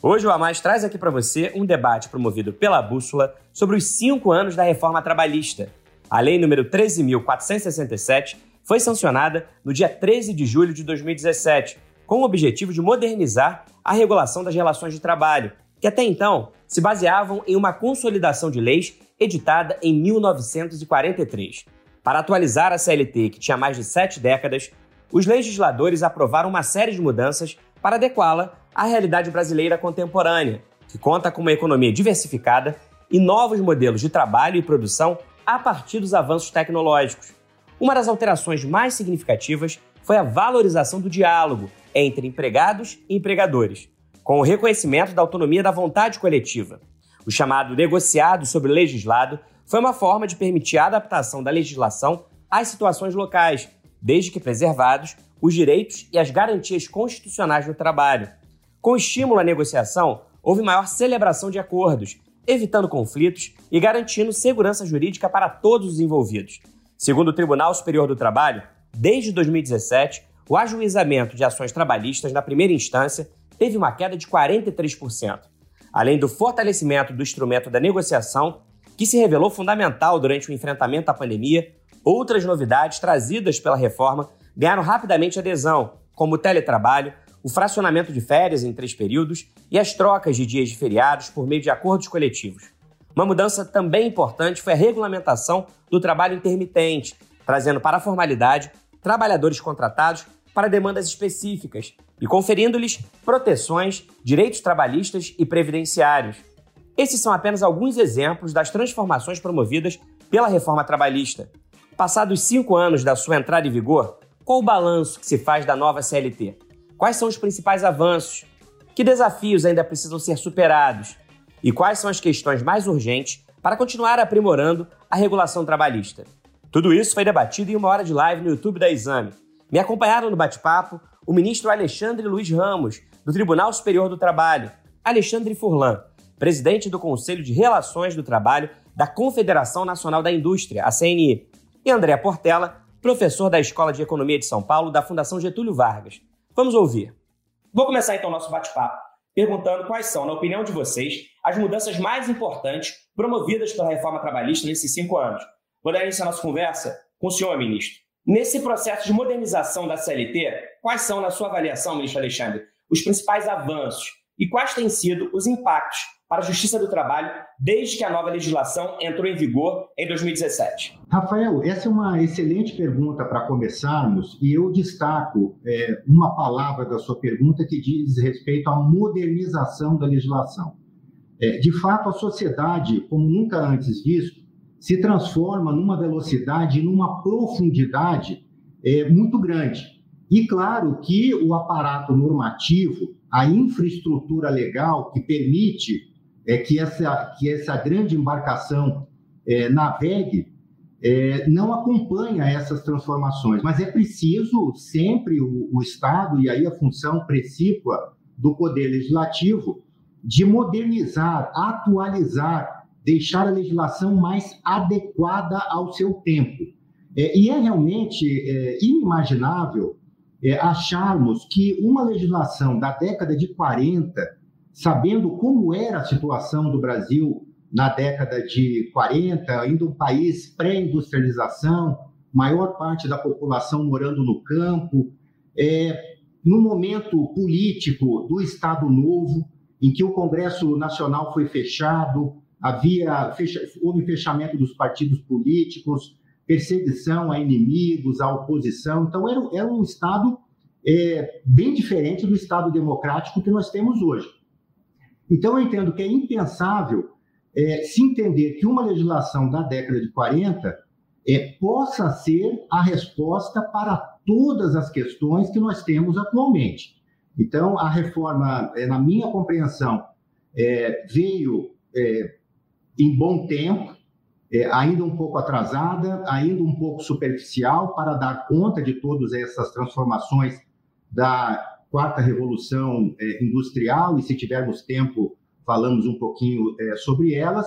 Hoje o A Mais traz aqui para você um debate promovido pela Bússola sobre os cinco anos da reforma trabalhista. A lei número 13.467 foi sancionada no dia 13 de julho de 2017, com o objetivo de modernizar a regulação das relações de trabalho, que até então se baseavam em uma consolidação de leis editada em 1943. Para atualizar a CLT, que tinha mais de sete décadas, os legisladores aprovaram uma série de mudanças para adequá-la à realidade brasileira contemporânea, que conta com uma economia diversificada e novos modelos de trabalho e produção a partir dos avanços tecnológicos. Uma das alterações mais significativas foi a valorização do diálogo entre empregados e empregadores, com o reconhecimento da autonomia da vontade coletiva. O chamado negociado sobre legislado foi uma forma de permitir a adaptação da legislação às situações locais, desde que preservados os direitos e as garantias constitucionais do trabalho. Com estímulo à negociação, houve maior celebração de acordos, evitando conflitos e garantindo segurança jurídica para todos os envolvidos. Segundo o Tribunal Superior do Trabalho, desde 2017, o ajuizamento de ações trabalhistas na primeira instância teve uma queda de 43%, além do fortalecimento do instrumento da negociação, que se revelou fundamental durante o enfrentamento à pandemia. Outras novidades trazidas pela reforma ganharam rapidamente adesão, como o teletrabalho, o fracionamento de férias em três períodos e as trocas de dias de feriados por meio de acordos coletivos. Uma mudança também importante foi a regulamentação do trabalho intermitente, trazendo para a formalidade trabalhadores contratados para demandas específicas e conferindo-lhes proteções, direitos trabalhistas e previdenciários. Esses são apenas alguns exemplos das transformações promovidas pela reforma trabalhista. Passados cinco anos da sua entrada em vigor, qual o balanço que se faz da nova CLT? Quais são os principais avanços? Que desafios ainda precisam ser superados? E quais são as questões mais urgentes para continuar aprimorando a regulação trabalhista? Tudo isso foi debatido em uma hora de live no YouTube da Exame. Me acompanharam no bate-papo o ministro Alexandre Luiz Ramos, do Tribunal Superior do Trabalho, Alexandre Furlan, presidente do Conselho de Relações do Trabalho da Confederação Nacional da Indústria, a CNI, e André Portela, professor da Escola de Economia de São Paulo da Fundação Getúlio Vargas. Vamos ouvir. Vou começar então o nosso bate-papo perguntando quais são, na opinião de vocês, as mudanças mais importantes promovidas pela reforma trabalhista nesses cinco anos. Vou dar início à nossa conversa com o senhor, ministro. Nesse processo de modernização da CLT, quais são, na sua avaliação, ministro Alexandre, os principais avanços e quais têm sido os impactos para a Justiça do Trabalho desde que a nova legislação entrou em vigor em 2017? Rafael, essa é uma excelente pergunta para começarmos e eu destaco é, uma palavra da sua pergunta que diz respeito à modernização da legislação. É, de fato, a sociedade, como nunca antes visto, se transforma numa velocidade e numa profundidade é, muito grande. E claro que o aparato normativo, a infraestrutura legal que permite é que essa, que essa grande embarcação é, navegue, é, não acompanha essas transformações, mas é preciso sempre o, o Estado, e aí a função precípua do Poder Legislativo, de modernizar, atualizar, deixar a legislação mais adequada ao seu tempo. É, e é realmente é, inimaginável é, acharmos que uma legislação da década de 40 sabendo como era a situação do Brasil na década de 40, ainda um país pré-industrialização, maior parte da população morando no campo, é, no momento político do Estado Novo, em que o Congresso Nacional foi fechado, havia fecha, houve fechamento dos partidos políticos, perseguição a inimigos, à oposição. Então, era, era um Estado é, bem diferente do Estado democrático que nós temos hoje. Então, eu entendo que é impensável é, se entender que uma legislação da década de 40 é, possa ser a resposta para todas as questões que nós temos atualmente. Então, a reforma, é, na minha compreensão, é, veio é, em bom tempo, é, ainda um pouco atrasada, ainda um pouco superficial para dar conta de todas essas transformações da quarta revolução é, industrial, e se tivermos tempo, falamos um pouquinho é, sobre elas.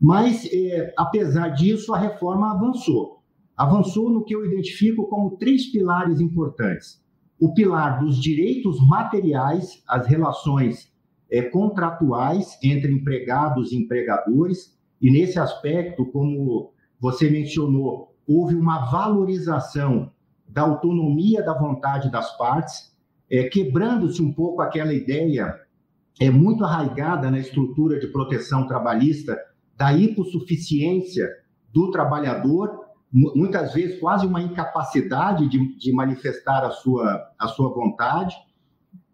Mas, é, apesar disso, a reforma avançou. Avançou no que eu identifico como três pilares importantes. O pilar dos direitos materiais, as relações é, contratuais entre empregados e empregadores, e nesse aspecto, como você mencionou, houve uma valorização da autonomia da vontade das partes, é, quebrando-se um pouco aquela ideia é muito arraigada na estrutura de proteção trabalhista da hipossuficiência do trabalhador, muitas vezes quase uma incapacidade de, de manifestar a sua, a sua vontade.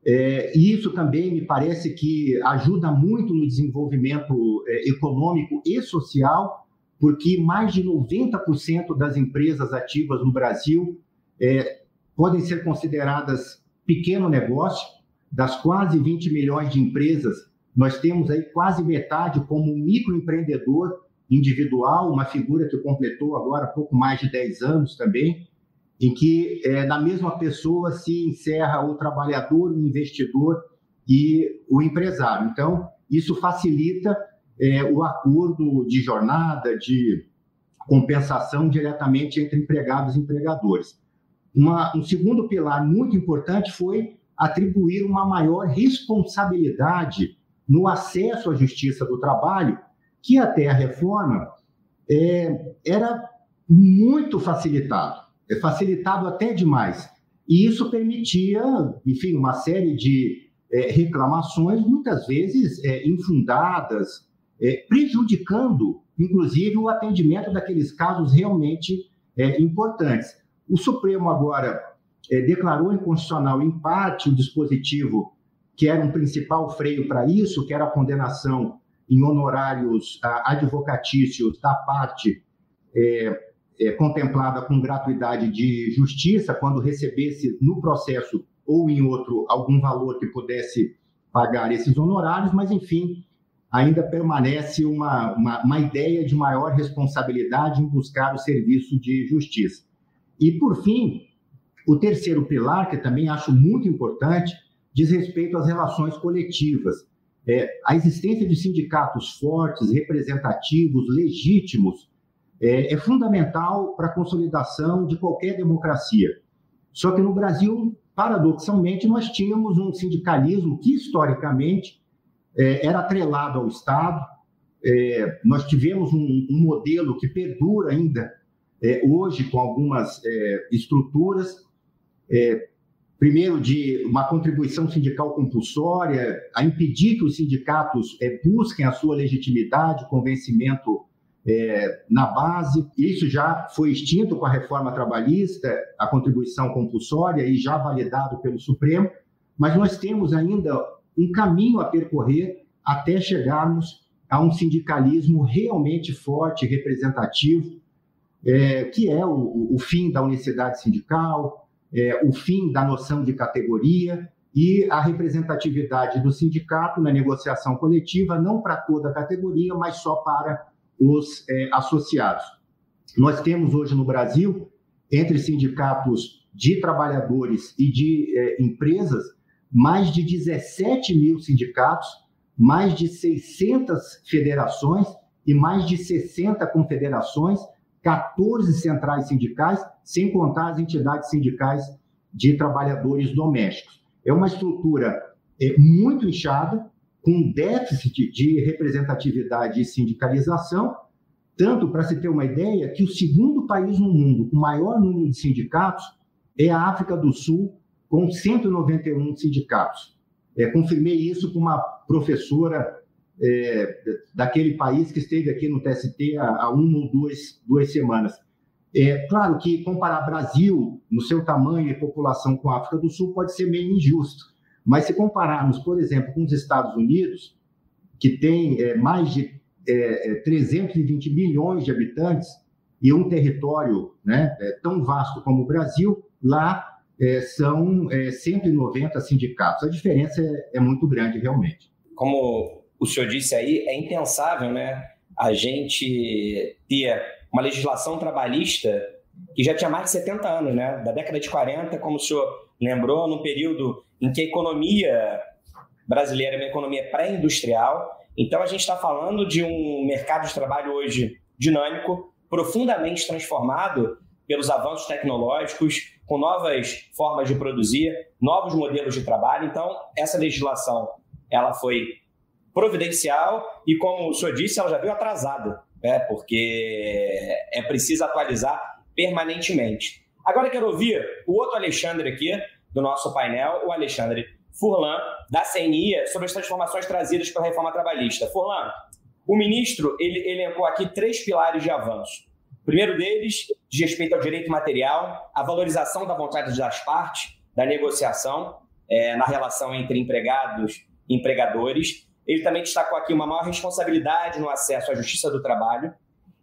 É, e isso também me parece que ajuda muito no desenvolvimento é, econômico e social, porque mais de 90% das empresas ativas no Brasil é, podem ser consideradas pequeno negócio. Das quase 20 milhões de empresas, nós temos aí quase metade como microempreendedor individual, uma figura que completou agora pouco mais de 10 anos também, em que é, na mesma pessoa se encerra o trabalhador, o investidor e o empresário. Então, isso facilita é, o acordo de jornada, de compensação diretamente entre empregados e empregadores. Uma, um segundo pilar muito importante foi atribuir uma maior responsabilidade no acesso à justiça do trabalho, que até a reforma é, era muito facilitado, é facilitado até demais. E isso permitia, enfim, uma série de é, reclamações, muitas vezes é, infundadas, é, prejudicando, inclusive, o atendimento daqueles casos realmente é, importantes. O Supremo agora é, declarou inconstitucional, em parte, o dispositivo que era um principal freio para isso, que era a condenação em honorários ah, advocatícios da parte é, é, contemplada com gratuidade de justiça, quando recebesse no processo ou em outro algum valor que pudesse pagar esses honorários, mas, enfim, ainda permanece uma, uma, uma ideia de maior responsabilidade em buscar o serviço de justiça. E, por fim, o terceiro pilar, que também acho muito importante, diz respeito às relações coletivas. É, a existência de sindicatos fortes, representativos, legítimos, é, é fundamental para a consolidação de qualquer democracia. Só que no Brasil, paradoxalmente, nós tínhamos um sindicalismo que, historicamente, é, era atrelado ao Estado. É, nós tivemos um, um modelo que perdura ainda é, hoje com algumas é, estruturas, é, primeiro de uma contribuição sindical compulsória, a impedir que os sindicatos é, busquem a sua legitimidade, convencimento é, na base. Isso já foi extinto com a reforma trabalhista, a contribuição compulsória, e já validado pelo Supremo, mas nós temos ainda um caminho a percorrer até chegarmos a um sindicalismo realmente forte, representativo, é, que é o, o, fim da unicidade sindical, é, o fim da noção de categoria e a representatividade do sindicato na negociação coletiva, não para toda a categoria, mas só para os é, associados. Nós temos hoje no Brasil, entre sindicatos de trabalhadores e de é, empresas, mais de 17 mil sindicatos, mais de 600 federações e mais de 60 confederações 14 centrais sindicais, sem contar as entidades sindicais de trabalhadores domésticos. É uma estrutura é, muito inchada, com déficit de representatividade e sindicalização, tanto para se ter uma ideia que o segundo país no mundo com maior número de sindicatos é a África do Sul, com 191 sindicatos. É, confirmei isso com uma professora é, daquele país que esteve aqui no TST há, há uma ou duas, duas semanas. É claro que comparar Brasil, no seu tamanho e população, com a África do Sul pode ser meio injusto, mas se compararmos, por exemplo, com os Estados Unidos, que tem é, mais de é, 320 é, milhões de habitantes e um território né, é, tão vasto como o Brasil, lá é, são 190 sindicatos. A diferença é, muito grande, realmente. Como o senhor disse aí, é impensável, né? a gente ter uma legislação trabalhista que já tinha mais de 70 anos, né? Da década de 40, como o senhor lembrou, num período em que a economia brasileira é uma economia pré-industrial. Então, a gente está falando de um mercado de trabalho hoje dinâmico, profundamente transformado pelos avanços tecnológicos, com novas formas de produzir, novos modelos de trabalho. Então, essa legislação ela foi providencial e, como o senhor disse, ela já veio atrasada, né? porque é preciso atualizar permanentemente. Agora quero ouvir o outro Alexandre aqui, do nosso painel, o Alexandre Furlan, da CNI, sobre as transformações trazidas pela reforma trabalhista. Furlan, o ministro ele elencou aqui três pilares de avanço. O primeiro deles diz respeito ao direito material, a valorização da vontade das partes, da negociação é, na relação entre empregados e empregadores. Ele também destacou aqui uma maior responsabilidade no acesso à justiça do trabalho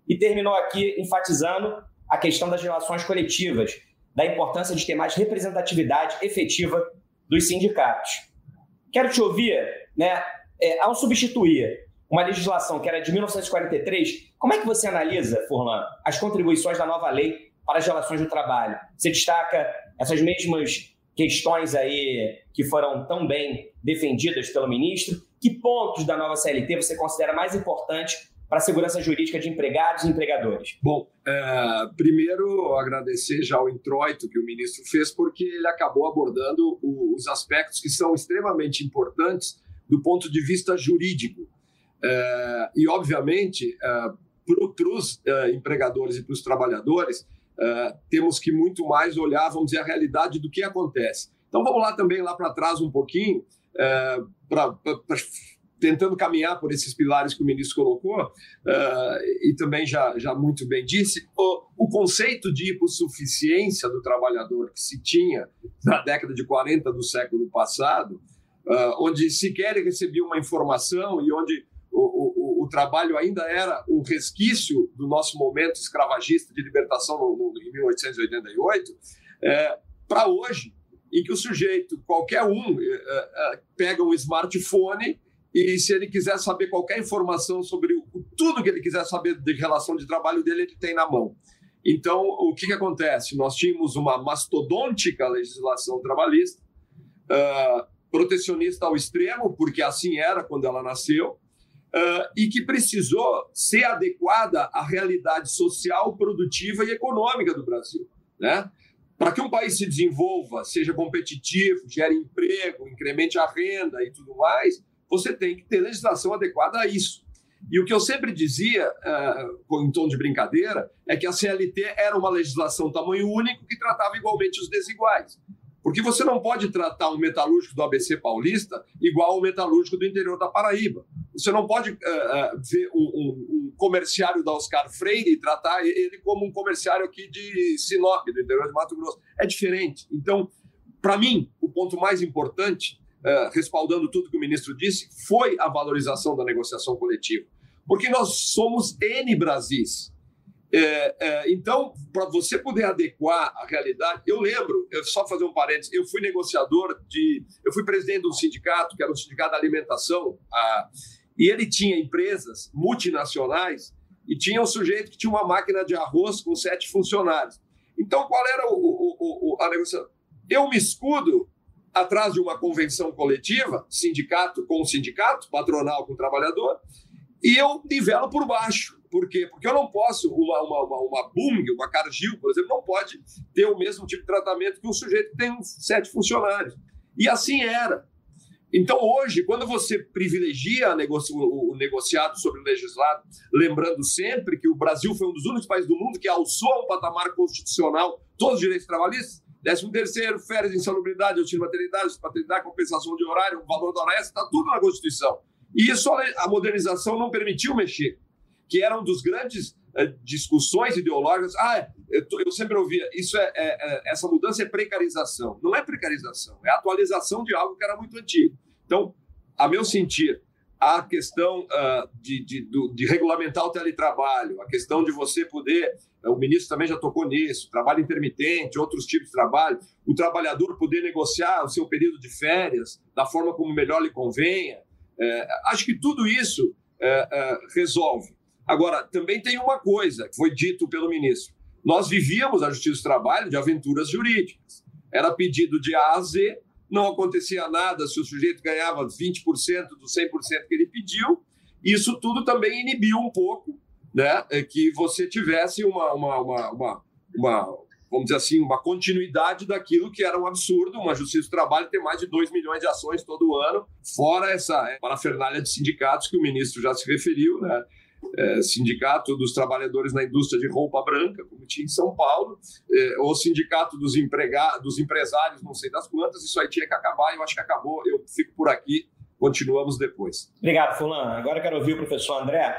e terminou aqui enfatizando a questão das relações coletivas, da importância de ter mais representatividade efetiva dos sindicatos. Quero te ouvir, né, é, ao substituir uma legislação que era de 1943, como é que você analisa, Furlan, as contribuições da nova lei para as relações do trabalho? Você destaca essas mesmas questões aí que foram tão bem defendidas pelo ministro? Que pontos da nova CLT você considera mais importantes para a segurança jurídica de empregados e empregadores? Bom, é, primeiro agradecer já o introito que o ministro fez, porque ele acabou abordando os aspectos que são extremamente importantes do ponto de vista jurídico. É, e, obviamente, é, para os é, empregadores e para os trabalhadores, é, temos que muito mais olhar, vamos dizer, a realidade do que acontece. Então, vamos lá também, lá para trás um pouquinho, é, para tentando caminhar por esses pilares que o ministro colocou, uh, e também já, já muito bem disse, o, o conceito de hipossuficiência do trabalhador que se tinha na década de 40 do século passado, uh, onde sequer recebia uma informação e onde o, o, o, trabalho ainda era um resquício do nosso momento escravagista de libertação no, no, em 1888, é, para hoje, em que o sujeito, qualquer um, é, é, pega um smartphone e se ele quiser saber qualquer informação sobre tudo que ele quiser saber de relação de trabalho dele, ele tem na mão. Então, o que, que acontece? Nós tínhamos uma mastodôntica legislação trabalhista, uh, protecionista ao extremo, porque assim era quando ela nasceu, uh, e que precisou ser adequada à realidade social, produtiva e econômica do Brasil. Né? Para que um país se desenvolva, seja competitivo, gere emprego, incremente a renda e tudo mais, você tem que ter legislação adequada a isso. E o que eu sempre dizia, uh, em tom de brincadeira, é que a CLT era uma legislação tamanho único que tratava igualmente os desiguais. Porque você não pode tratar um metalúrgico do ABC paulista igual ao metalúrgico do interior da Paraíba. Você não pode uh, uh, ver um, um, um, comerciário da Oscar Freire e tratar ele como um comerciário aqui de Sinop, do interior de Mato Grosso. É diferente. Então, para mim, o ponto mais importante eh, respaldando tudo que o ministro disse, foi a valorização da negociação coletiva. Porque nós somos N Brasis. É, é, então, para você poder adequar a realidade, eu lembro, eu só fazer um parênteses, eu fui negociador de. Eu fui presidente de um sindicato, que era o Sindicato da Alimentação, a, e ele tinha empresas multinacionais e tinha um sujeito que tinha uma máquina de arroz com sete funcionários. Então, qual era o, o, o, a negociação? Eu me escudo atrás de uma convenção coletiva, sindicato com sindicato, patronal com trabalhador, e eu nivelo por baixo. Por quê? Porque eu não posso, uma, uma, uma, uma Bung, uma Cargill, por exemplo, não pode ter o mesmo tipo de tratamento que um sujeito que tem sete funcionários. E assim era. Então, hoje, quando você privilegia o negociado sobre o legislado, lembrando sempre que o Brasil foi um dos únicos países do mundo que alçou a um patamar constitucional todos os direitos trabalhistas, Décimo terceiro, férias, insalubridade, auxílio maternidade, paternidade, compensação de horário, valor da hora extra, está tudo na Constituição. E isso a modernização não permitiu mexer, que era um dos grandes é, discussões ideológicas. Ah, eu, eu sempre ouvia, isso é, é, é, essa mudança é precarização. Não é precarização, é atualização de algo que era muito antigo. Então, a meu sentir, a questão uh, de, de, de, regulamentar o teletrabalho, a questão de você poder o ministro também já tocou nisso, trabalho intermitente, outros tipos de trabalho, o trabalhador poder negociar o seu período de férias da forma como melhor lhe convenha. É, acho que tudo isso é, resolve. Agora, também tem uma coisa que foi dito pelo ministro. Nós vivíamos a Justiça do Trabalho de aventuras jurídicas. Era pedido de A a Z, não acontecia nada se o sujeito ganhava 20% do 100% que ele pediu. Isso tudo também inibiu um pouco né, que você tivesse uma, uma, uma, uma, uma vamos dizer assim, uma continuidade daquilo que era um absurdo, uma justiça do trabalho ter mais de 2 milhões de ações todo ano, fora essa parafernália de sindicatos que o ministro já se referiu, né? É, sindicato dos trabalhadores na indústria de roupa branca, como tinha em São Paulo, é, ou sindicato dos, empregados, dos empresários, não sei das quantas, isso aí tinha que acabar, eu acho que acabou, eu fico por aqui, continuamos depois. Obrigado, Fulano. Agora quero ouvir o professor André.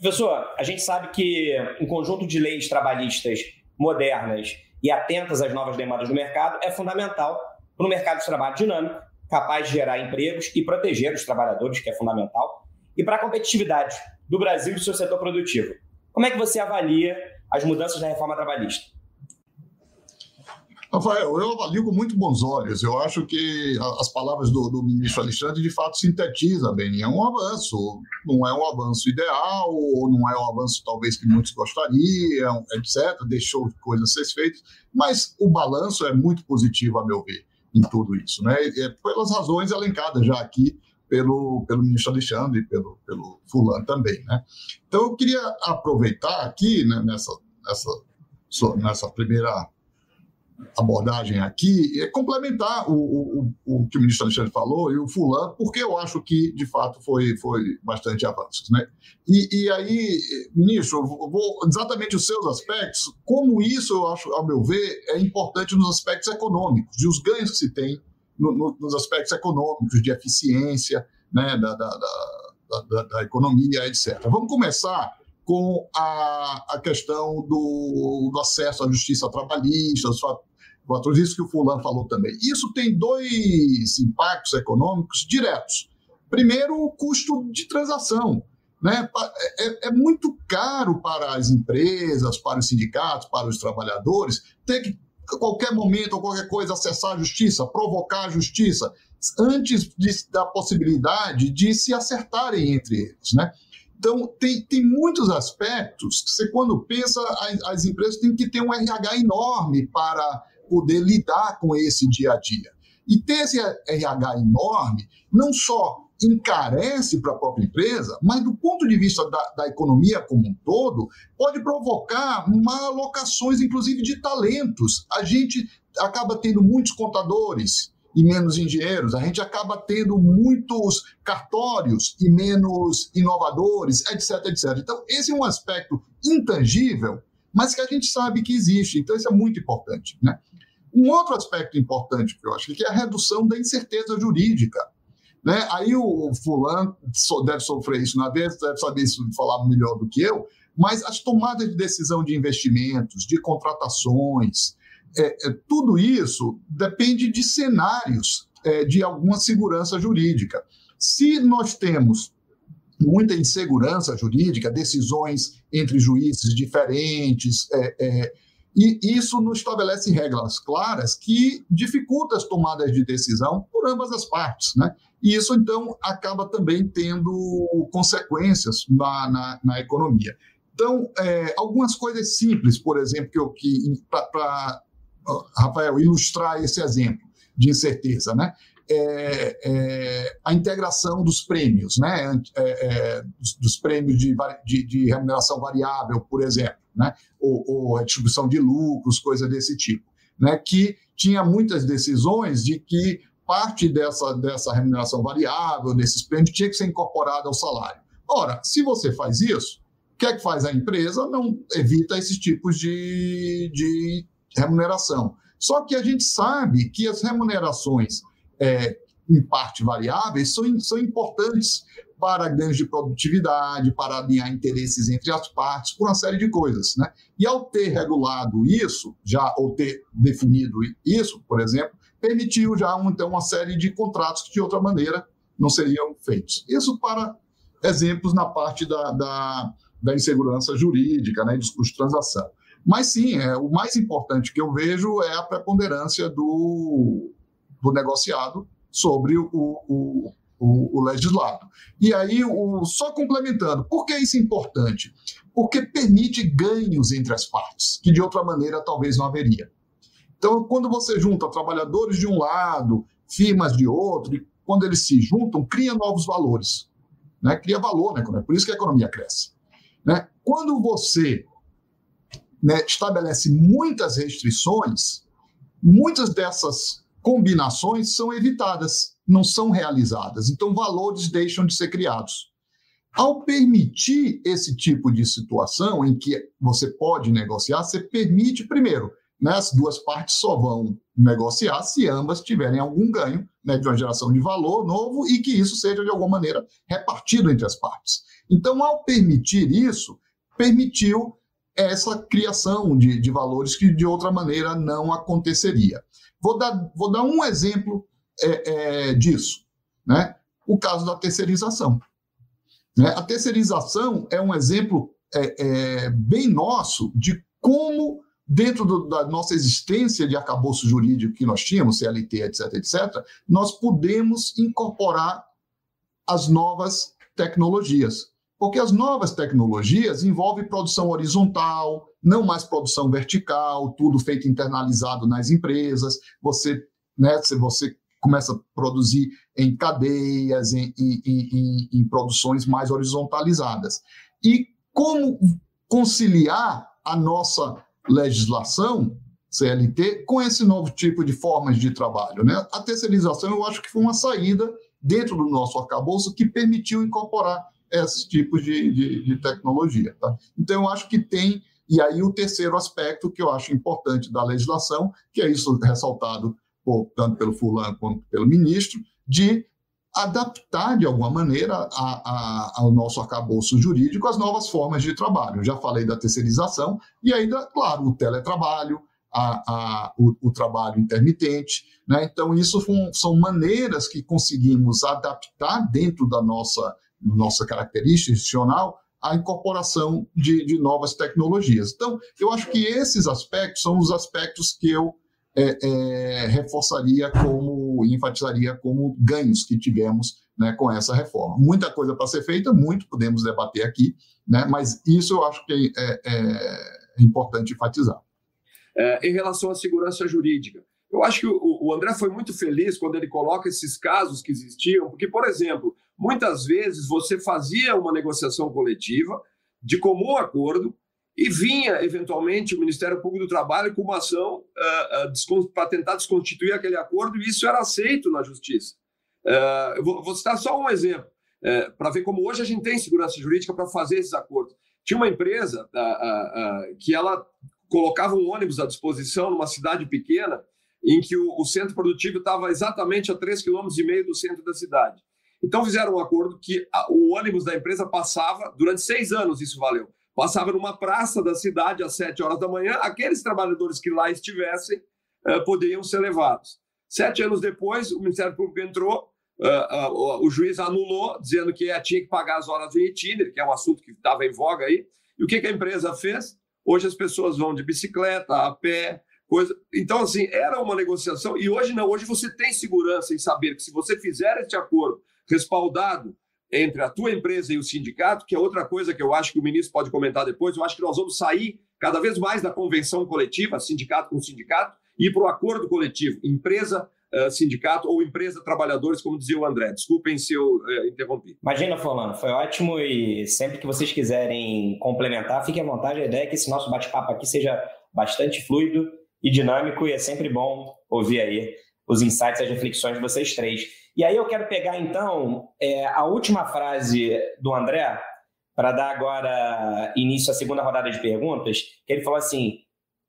Professor, a gente sabe que um conjunto de leis trabalhistas modernas e atentas às novas demandas do mercado é fundamental para um mercado de trabalho dinâmico, capaz de gerar empregos e proteger os trabalhadores, que é fundamental, e para a competitividade do Brasil e do seu setor produtivo. Como é que você avalia as mudanças da reforma trabalhista? Rafael, eu avalio com muito bons olhos. Eu acho que as palavras do, do, ministro Alexandre de fato sintetizam bem. É um avanço. Não é um avanço ideal, ou não é um avanço talvez que muitos gostariam, etc. Deixou coisas ser feitas, mas o balanço é muito positivo, a meu ver, em tudo isso. Né? É pelas razões elencadas já aqui pelo, pelo ministro Alexandre e pelo, pelo fulano também. Né? Então, eu queria aproveitar aqui, né, nessa, nessa, nessa primeira abordagem aqui é complementar o, o, o, que o ministro Alexandre falou e o fulano, porque eu acho que, de fato, foi, foi bastante avanços. Né? E, e aí, ministro, vou exatamente os seus aspectos, como isso, eu acho, ao meu ver, é importante nos aspectos econômicos, e os ganhos que se tem no, no, nos aspectos econômicos, de eficiência né, da, da, da, da, economia, etc. Vamos começar com a, a questão do, do, acesso à justiça trabalhista, os fatores, isso que o fulano falou também. Isso tem dois impactos econômicos diretos. Primeiro, o custo de transação. Né? É, é, é muito caro para as empresas, para os sindicatos, para os trabalhadores, ter que, a qualquer momento ou qualquer coisa, acessar a justiça, provocar a justiça, antes de, da possibilidade de se acertarem entre eles. Né? Então, tem, tem muitos aspectos que você, quando pensa, as, as empresas têm que ter um RH enorme para poder lidar com esse dia a dia. E ter esse RH enorme não só encarece para a própria empresa, mas do ponto de vista da, da, economia como um todo, pode provocar malocações, inclusive de talentos. A gente acaba tendo muitos contadores e menos engenheiros, a gente acaba tendo muitos cartórios e menos inovadores, etc, etc. Então, esse é um aspecto intangível, mas que a gente sabe que existe. Então, isso é muito importante. Né? Um outro aspecto importante que eu acho que é a redução da incerteza jurídica. Né? Aí o fulano deve sofrer isso na vez, deve saber isso falar melhor do que eu, mas as tomadas de decisão de investimentos, de contratações, é, é, tudo isso depende de cenários é, de alguma segurança jurídica. Se nós temos muita insegurança jurídica, decisões entre juízes diferentes, é, é, e isso não estabelece regras claras que dificultam as tomadas de decisão por ambas as partes. Né? E isso, então, acaba também tendo consequências na, na, na economia. Então, é, algumas coisas simples, por exemplo, que, eu, que para Rafael ilustrar esse exemplo de incerteza, né? É, é, a integração dos prêmios, né? É, é dos, prêmios de, de, de, remuneração variável, por exemplo, né? ou, ou a distribuição de lucros, coisa desse tipo, né? que tinha muitas decisões de que parte dessa, dessa remuneração variável, desses prêmios, tinha que ser incorporada ao salário. Ora, se você faz isso, o que é que faz a empresa? Não evita esses tipos de, de remuneração. Só que a gente sabe que as remunerações, é, em parte variáveis, são, são importantes para ganhos de produtividade, para alinhar interesses entre as partes, por uma série de coisas. Né? E ao ter regulado isso, já ou ter definido isso, por exemplo, permitiu já então uma série de contratos que de outra maneira não seriam feitos. Isso para exemplos na parte da, da, da insegurança jurídica, né, dos custos de transação. Mas sim, é, o mais importante que eu vejo é a preponderância do, do negociado sobre o, o, o, o legislado. E aí, o, só complementando, por que isso é importante? Porque permite ganhos entre as partes, que de outra maneira talvez não haveria. Então, quando você junta trabalhadores de um lado, firmas de outro, e quando eles se juntam, cria novos valores. Né? Cria valor né? Por isso que a economia cresce. Né? Quando você né, estabelece muitas restrições, muitas dessas combinações são evitadas, não são realizadas. Então, valores deixam de ser criados. Ao permitir esse tipo de situação em que você pode negociar, você permite, primeiro, né, as duas partes só vão negociar se ambas tiverem algum ganho né, de uma geração de valor novo e que isso seja, de alguma maneira, repartido entre as partes. Então, ao permitir isso, permitiu essa criação de, de valores que de outra maneira não aconteceria. Vou dar, vou dar um exemplo é, é, disso, né? o caso da terceirização. Né? A terceirização é um exemplo é, é bem nosso de como, dentro do, da nossa existência de arcabouço jurídico que nós tínhamos, CLT, etc., etc., nós podemos incorporar as novas tecnologias. Porque as novas tecnologias envolvem produção horizontal, não mais produção vertical, tudo feito internalizado nas empresas. Você, né, você começa a produzir em cadeias, em, em, em, em produções mais horizontalizadas. E como conciliar a nossa legislação CLT com esse novo tipo de formas de trabalho. Né? A terceirização, eu acho que foi uma saída dentro do nosso arcabouço que permitiu incorporar esses tipos de, de, de tecnologia. Tá? Então, eu acho que tem. E aí, o terceiro aspecto que eu acho importante da legislação, que é isso ressaltado por, tanto pelo fulano quanto pelo ministro, de adaptar de alguma maneira a, a, ao nosso arcabouço jurídico as novas formas de trabalho. Eu já falei da terceirização e ainda, claro, o teletrabalho, a, o, o, trabalho intermitente. Né? Então, isso são maneiras que conseguimos adaptar dentro da nossa nossa característica institucional, a incorporação de, de, novas tecnologias. Então, eu acho que esses aspectos são os aspectos que eu é, é, reforçaria como, enfatizaria como ganhos que tivemos né, com essa reforma. Muita coisa para ser feita, muito podemos debater aqui, né, mas isso eu acho que é, é, importante enfatizar. É, em relação à segurança jurídica, eu acho que o, o André foi muito feliz quando ele coloca esses casos que existiam, porque, por exemplo, muitas vezes você fazia uma negociação coletiva de comum acordo e vinha, eventualmente, o Ministério Público do Trabalho com uma ação uh, uh, para tentar desconstituir aquele acordo, e isso era aceito na Justiça. Uh, eu vou, vou, citar só um exemplo, para ver como hoje a gente tem segurança jurídica para fazer esses acordos. Tinha uma empresa que ela colocava um ônibus à disposição numa cidade pequena em que o, o centro produtivo estava exatamente a 3,5 km do centro da cidade. Então fizeram um acordo que a, o ônibus da empresa passava, durante seis anos isso valeu, passava numa praça da cidade às sete horas da manhã, aqueles trabalhadores que lá estivessem uh, poderiam ser levados. Sete anos depois, o Ministério Público entrou, uh, uh, o juiz anulou, dizendo que tinha que pagar as horas de itinerário, que é um assunto que estava em voga aí. E o que, que a empresa fez? Hoje as pessoas vão de bicicleta, a pé, Coisa... Então, assim, era uma negociação, e hoje não, hoje você tem segurança em saber que se você fizer este acordo respaldado entre a tua empresa e o sindicato, que é outra coisa que eu acho que o ministro pode comentar depois, eu acho que nós vamos sair cada vez mais da convenção coletiva, sindicato com sindicato, e para o acordo coletivo, empresa, uh, sindicato ou empresa, trabalhadores, como dizia o André. Desculpem se eu uh, interrompi. Imagina, Fulano, foi ótimo e sempre que vocês quiserem complementar, fiquem à vontade. A ideia é que esse nosso bate-papo aqui seja bastante fluido e dinâmico, e é sempre bom ouvir aí os insights, as reflexões de vocês três. E aí eu quero pegar, então, é, a última frase do André, para dar agora início à segunda rodada de perguntas, que ele falou assim: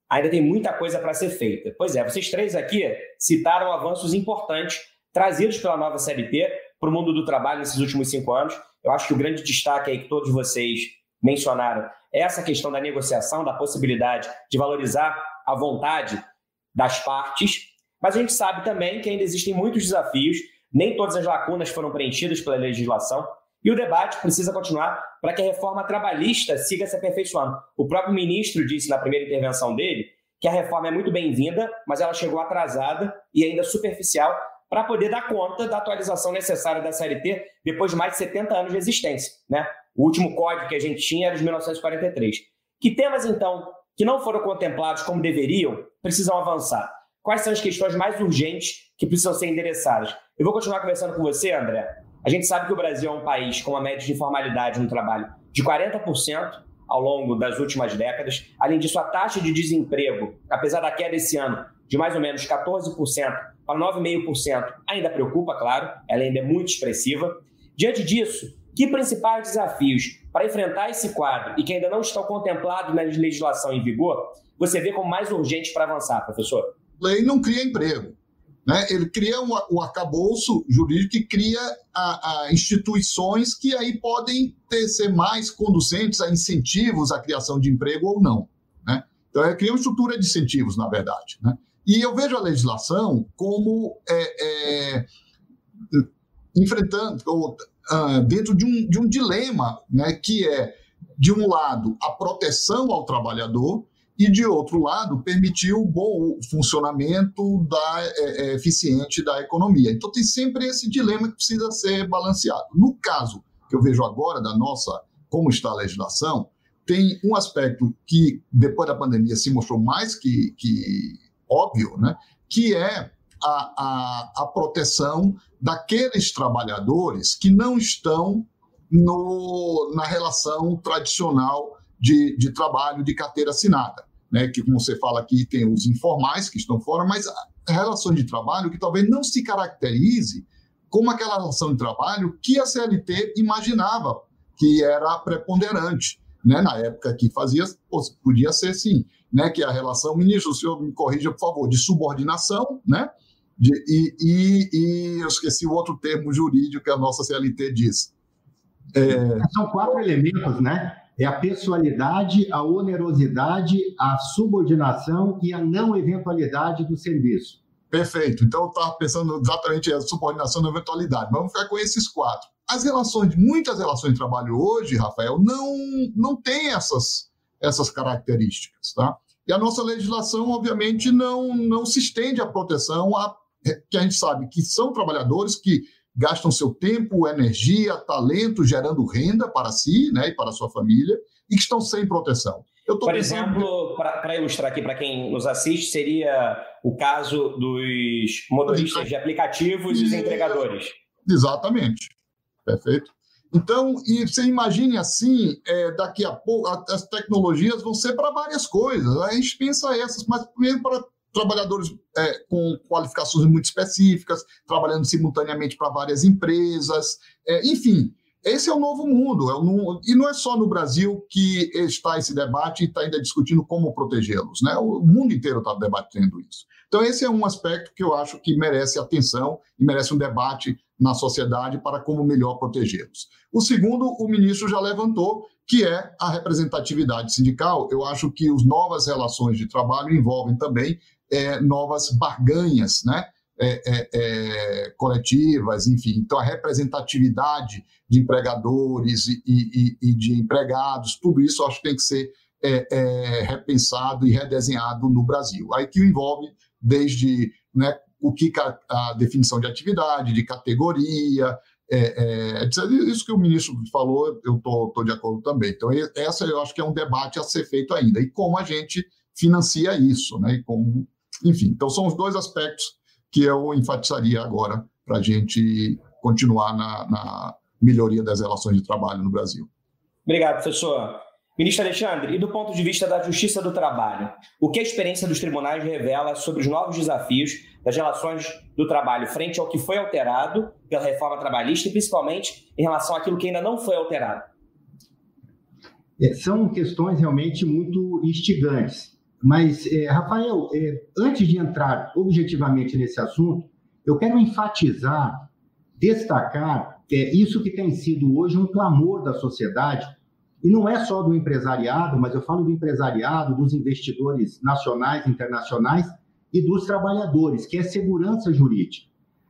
ainda tem muita coisa para ser feita. Pois é, vocês três aqui citaram avanços importantes trazidos pela nova CLT para o mundo do trabalho nesses últimos cinco anos. Eu acho que o grande destaque aí que todos vocês mencionaram é essa questão da negociação, da possibilidade de valorizar a vontade das partes, mas a gente sabe também que ainda existem muitos desafios, nem todas as lacunas foram preenchidas pela legislação, e o debate precisa continuar para que a reforma trabalhista siga se aperfeiçoando. O próprio ministro disse na primeira intervenção dele que a reforma é muito bem-vinda, mas ela chegou atrasada e ainda superficial para poder dar conta da atualização necessária da CLT depois de mais de 70 anos de existência. Né? O último código que a gente tinha era de 1943. Que temas, então, que não foram contemplados como deveriam, precisam avançar? Quais são as questões mais urgentes que precisam ser endereçadas? Eu vou continuar conversando com você, André. A gente sabe que o Brasil é um país com uma média de informalidade no trabalho de 40% ao longo das últimas décadas. Além disso, a taxa de desemprego, apesar da queda esse ano de mais ou menos 14% para 9,5%, ainda preocupa, claro, ela ainda é muito expressiva. Diante disso, que principais desafios para enfrentar esse quadro e que ainda não estão contemplados na legislação em vigor, você vê como mais urgente para avançar, professor? Lei não cria emprego. Né? Ele cria um arcabouço jurídico que cria a, a instituições que aí podem ter, ser mais conducentes a incentivos à criação de emprego ou não. Né? Então, ele cria uma estrutura de incentivos, na verdade. Né? E eu vejo a legislação como é, é, enfrentando, ou, uh, dentro de um, de um dilema, né, que é, de um lado, a proteção ao trabalhador, e, de outro lado, permitir o bom funcionamento da, é, é, eficiente da economia. Então, tem sempre esse dilema que precisa ser balanceado. No caso que eu vejo agora da nossa, como está a legislação, tem um aspecto que, depois da pandemia, se mostrou mais que, que óbvio, né? que é a, a, a proteção daqueles trabalhadores que não estão no, na relação tradicional de, de trabalho de carteira assinada. Né, que, como você fala aqui, tem os informais que estão fora, mas a relação de trabalho que talvez não se caracterize como aquela relação de trabalho que a CLT imaginava que era preponderante. Né, na época que fazia, podia ser sim né, que é a relação, ministro, o senhor me corrija, por favor, de subordinação, né, de, e, e, e eu esqueci o outro termo jurídico que a nossa CLT diz. É... São quatro elementos, né? É a pessoalidade, a onerosidade, a subordinação e a não eventualidade do serviço. Perfeito. Então, eu estava pensando exatamente a subordinação e eventualidade. Vamos ficar com esses quatro. As relações, muitas relações de trabalho hoje, Rafael, não, não têm essas, essas características. Tá? E a nossa legislação, obviamente, não, não se estende à proteção a que a gente sabe que são trabalhadores que gastam seu tempo, energia, talento, gerando renda para si né, e para a sua família, e que estão sem proteção. Por exemplo, para ilustrar aqui para quem nos assiste, seria o caso dos motoristas de aplicativos e os entregadores. Exatamente. Perfeito. Então, e você imagine assim, é, daqui a pouco, as tecnologias vão ser para várias coisas. A gente pensa essas, mas primeiro para trabalhadores é, com qualificações muito específicas, trabalhando simultaneamente para várias empresas, é, enfim. Esse é o novo mundo, é o, e não é só no Brasil que está esse debate e está ainda discutindo como protegê-los, né? O mundo inteiro está debatendo isso. Então, esse é um aspecto que eu acho que merece atenção e merece um debate na sociedade para como melhor protegê-los. O segundo, o ministro já levantou, que é a representatividade sindical. Eu acho que as novas relações de trabalho envolvem também é, novas barganhas, né? É, é, é, coletivas, enfim. Então, a representatividade de empregadores e, e, e de empregados, tudo isso acho que tem que ser é, repensado e redesenhado no Brasil. Aí que envolve desde né, o que a, a definição de atividade, de categoria, é, é, isso que o ministro falou, eu estou de acordo também. Então, essa eu acho que é um debate a ser feito ainda. E como a gente financia isso, né? E como, enfim, então são os dois aspectos que eu enfatizaria agora para a gente continuar na, na melhoria das relações de trabalho no Brasil. Obrigado, professor. Ministro Alexandre, e do ponto de vista da justiça do trabalho, o que a experiência dos tribunais revela sobre os novos desafios das relações do trabalho frente ao que foi alterado pela reforma trabalhista e principalmente em relação àquilo que ainda não foi alterado? É, são questões realmente muito instigantes. Mas, é, Rafael, é, antes de entrar objetivamente nesse assunto, eu quero enfatizar, destacar é, isso que tem sido hoje um clamor da sociedade e não é só do empresariado, mas eu falo do empresariado, dos investidores nacionais, internacionais e dos trabalhadores, que é segurança jurídica.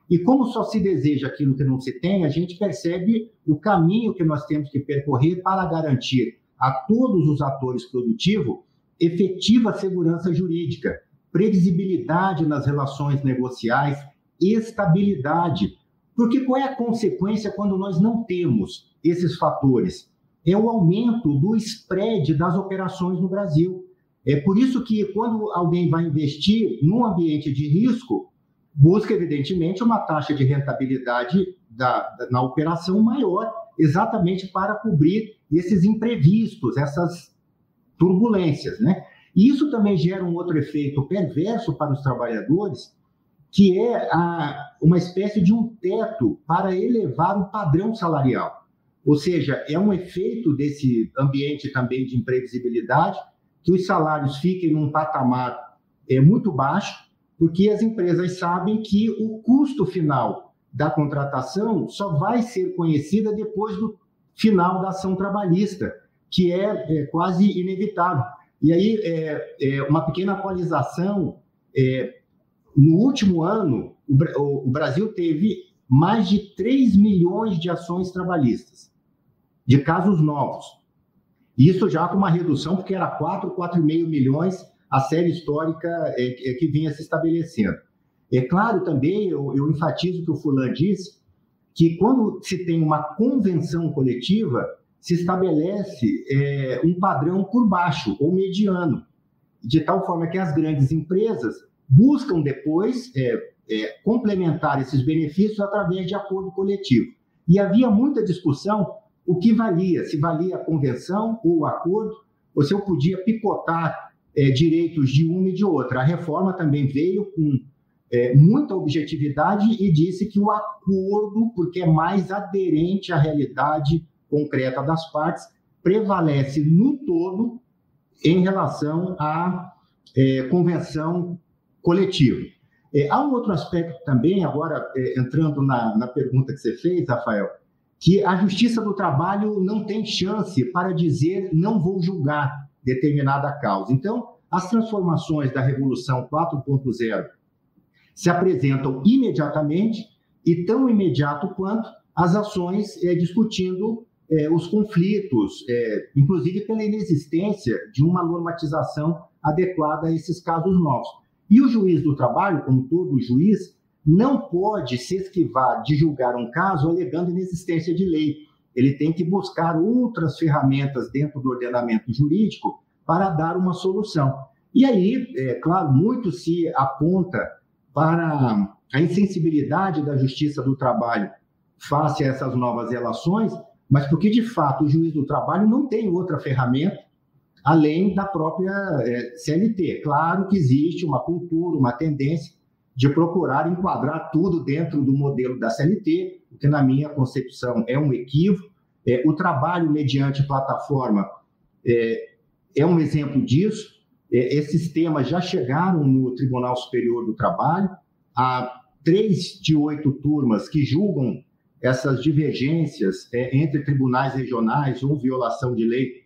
E como só se deseja aquilo que não se tem, a gente percebe o caminho que nós temos que percorrer para garantir a todos os atores produtivos efetiva segurança jurídica, previsibilidade nas relações negociais, estabilidade. Porque qual é a consequência quando nós não temos esses fatores? É o aumento do spread das operações no Brasil. É por isso que quando alguém vai investir num ambiente de risco, busca evidentemente uma taxa de rentabilidade da, da, na operação maior, exatamente para cobrir esses imprevistos, essas turbulências, né? E isso também gera um outro efeito perverso para os trabalhadores, que é a, uma espécie de um teto para elevar o padrão salarial. Ou seja, é um efeito desse ambiente também de imprevisibilidade, que os salários fiquem num patamar é, muito baixo, porque as empresas sabem que o custo final da contratação só vai ser conhecida depois do final da ação trabalhista, que é, é quase inevitável. E aí, é, é uma pequena atualização: é, no último ano, o, o Brasil teve mais de 3 milhões de ações trabalhistas, de casos novos. Isso já com uma redução, porque era 4, 4,5 milhões a série histórica é, é, que vinha se estabelecendo. É claro também, eu, eu enfatizo o que o Fulan disse, que quando se tem uma convenção coletiva, se estabelece é, um padrão por baixo ou mediano, de tal forma que as grandes empresas buscam depois é, é, complementar esses benefícios através de acordo coletivo. E havia muita discussão o que valia, se valia a convenção ou o acordo, ou se eu podia picotar é, direitos de uma e de outra. A reforma também veio com é, muita objetividade e disse que o acordo, porque é mais aderente à realidade concreta das partes, prevalece no todo em relação à é, convenção coletiva. É, há um outro aspecto também, agora é, entrando na, na pergunta que você fez, Rafael, que a Justiça do Trabalho não tem chance para dizer não vou julgar determinada causa. Então, as transformações da Revolução 4.0 se apresentam imediatamente e tão imediato quanto as ações é, discutindo é, os conflitos, é, inclusive pela inexistência de uma normatização adequada a esses casos novos. E o juiz do trabalho, como todo juiz, não pode se esquivar de julgar um caso alegando inexistência de lei. Ele tem que buscar outras ferramentas dentro do ordenamento jurídico para dar uma solução. E aí, é claro, muito se aponta para a insensibilidade da justiça do trabalho face a essas novas relações, mas porque de fato o juiz do trabalho não tem outra ferramenta além da própria é, CLT. Claro que existe uma cultura, uma tendência de procurar enquadrar tudo dentro do modelo da CLT, o que na minha concepção é um equívoco. É, o trabalho mediante plataforma é, é um exemplo disso. É, esses temas já chegaram no Tribunal Superior do Trabalho. Há três de oito turmas que julgam essas divergências é, entre tribunais regionais ou violação de lei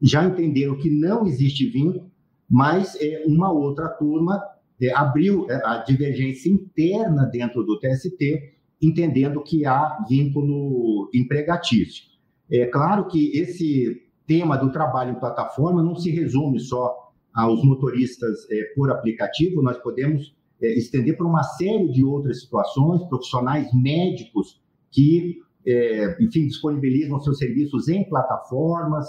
já entenderam que não existe vínculo, mas é, uma outra turma é, abriu é, a divergência interna dentro do TST, entendendo que há vínculo empregatício. É claro que esse tema do trabalho em plataforma não se resume só aos motoristas é, por aplicativo, nós podemos é, estender para uma série de outras situações, profissionais médicos que, é, enfim, disponibilizam seus serviços em plataformas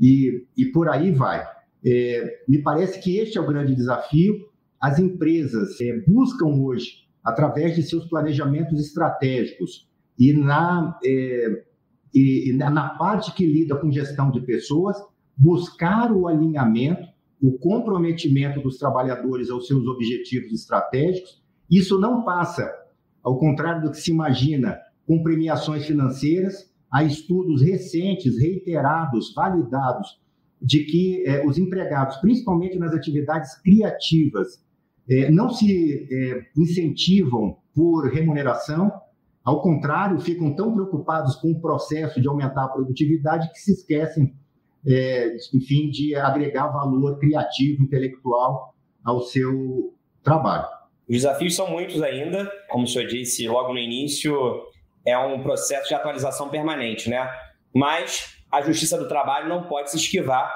e, e por aí vai. É, me parece que este é o grande desafio. As empresas é, buscam hoje, através de seus planejamentos estratégicos e na é, e, e na parte que lida com gestão de pessoas, buscar o alinhamento, o comprometimento dos trabalhadores aos seus objetivos estratégicos. Isso não passa, ao contrário do que se imagina, com premiações financeiras. Há estudos recentes, reiterados, validados, de que eh, os empregados, principalmente nas atividades criativas, eh, não se eh, incentivam por remuneração, ao contrário, ficam tão preocupados com o processo de aumentar a produtividade que se esquecem, é, enfim, de agregar valor criativo, intelectual ao seu trabalho. Os desafios são muitos ainda, como o senhor disse logo no início, é um processo de atualização permanente, né? Mas a Justiça do Trabalho não pode se esquivar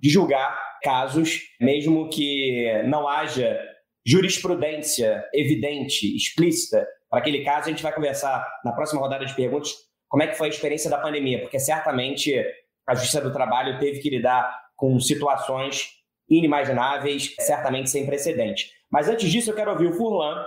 de julgar casos, mesmo que não haja jurisprudência evidente, explícita para aquele caso. A gente vai conversar na próxima rodada de perguntas como é que foi a experiência da pandemia, porque certamente a Justiça do Trabalho teve que lidar com situações inimagináveis, certamente sem precedente. Mas antes disso, eu quero ouvir o Furlan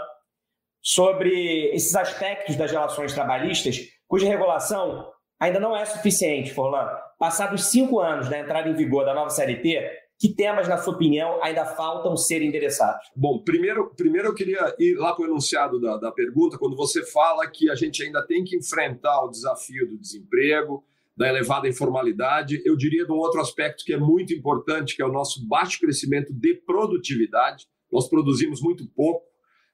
sobre esses aspectos das relações trabalhistas, cuja regulação ainda não é suficiente, Furlan. Passados cinco anos da entrada em vigor da nova CLT, que temas, na sua opinião, ainda faltam ser endereçados? Bom, primeiro, primeiro eu queria ir lá para o enunciado da, da pergunta, quando você fala que a gente ainda tem que enfrentar o desafio do desemprego, da elevada informalidade. Eu diria de um outro aspecto que é muito importante, que é o nosso baixo crescimento de produtividade. Nós produzimos muito pouco.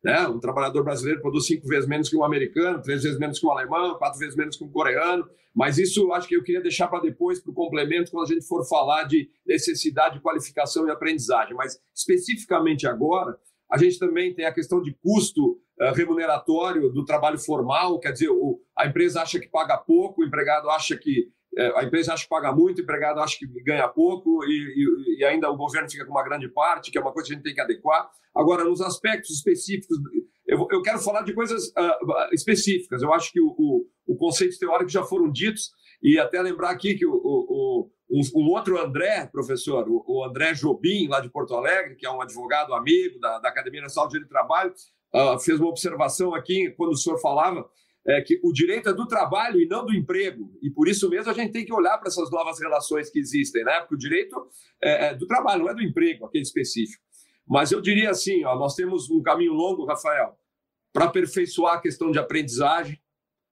Né? Um trabalhador brasileiro produz cinco vezes menos que um americano, três vezes menos que um alemão, quatro vezes menos que um coreano. Mas isso acho que eu queria deixar para depois, para o complemento, quando a gente for falar de necessidade de qualificação e aprendizagem. Mas especificamente agora, a gente também tem a questão de custo uh, remuneratório do trabalho formal, quer dizer, a empresa acha que paga pouco, o empregado acha que a empresa acha que paga muito, o empregado acha que ganha pouco e, e, e, ainda o governo fica com uma grande parte, que é uma coisa que a gente tem que adequar. Agora, nos aspectos específicos, eu, eu quero falar de coisas uh, específicas. Eu acho que o, o, o conceito teórico já foram ditos e até lembrar aqui que o, o, um, um, outro André, professor, o, o, André Jobim, lá de Porto Alegre, que é um advogado amigo da, da Academia Nacional de Trabalho, uh, fez uma observação aqui quando o senhor falava é, que o direito é do trabalho e não do emprego. E por isso mesmo a gente tem que olhar para essas novas relações que existem, né? Porque o direito é, é do trabalho, não é do emprego, aquele específico. Mas eu diria assim: ó, nós temos um caminho longo, Rafael, para aperfeiçoar a questão de aprendizagem.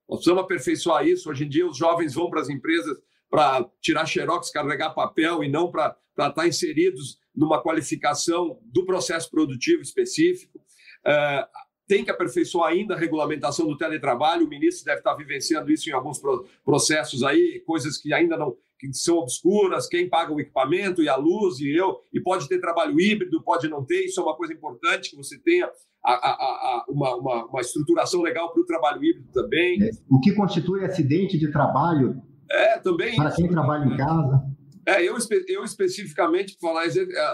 Nós precisamos aperfeiçoar isso. Hoje em dia, os jovens vão para as empresas para tirar xerox, carregar papel e não para estar inseridos numa qualificação do processo produtivo específico. É, tem que aperfeiçoar ainda a regulamentação do teletrabalho. O ministro deve estar vivenciando isso em alguns processos aí, coisas que ainda não que são obscuras, quem paga o equipamento e a luz e eu, e pode ter trabalho híbrido, pode não ter, isso é uma coisa importante que você tenha a, a, a, uma, uma, uma, estruturação legal para o trabalho híbrido também. É, o que constitui acidente de trabalho é, também. Para quem trabalha em casa. É, eu, eu especificamente, para falar,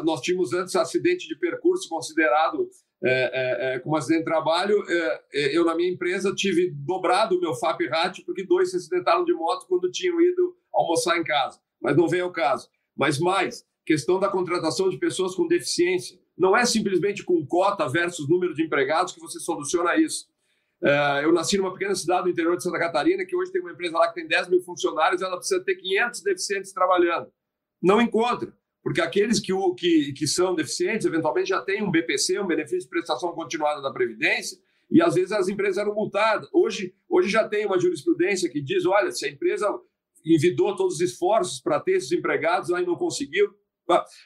nós tínhamos antes acidente de percurso considerado é, é, é como acidente de trabalho. É, é, eu, na minha empresa, tive dobrado o meu FAP RAT porque dois se acidentaram de moto quando tinham ido almoçar em casa. Mas não vem ao caso. Mas mais, questão da contratação de pessoas com deficiência. Não é simplesmente com cota versus número de empregados que você soluciona isso. Eu nasci numa pequena cidade do interior de Santa Catarina, que hoje tem uma empresa lá que tem 10 mil funcionários, ela precisa ter 500 deficientes trabalhando. Não encontra, porque aqueles que, que, que são deficientes, eventualmente já têm um BPC, um benefício de prestação continuada da Previdência, e às vezes as empresas eram multadas. Hoje, hoje já tem uma jurisprudência que diz: olha, se a empresa envidou todos os esforços para ter esses empregados, aí não conseguiu,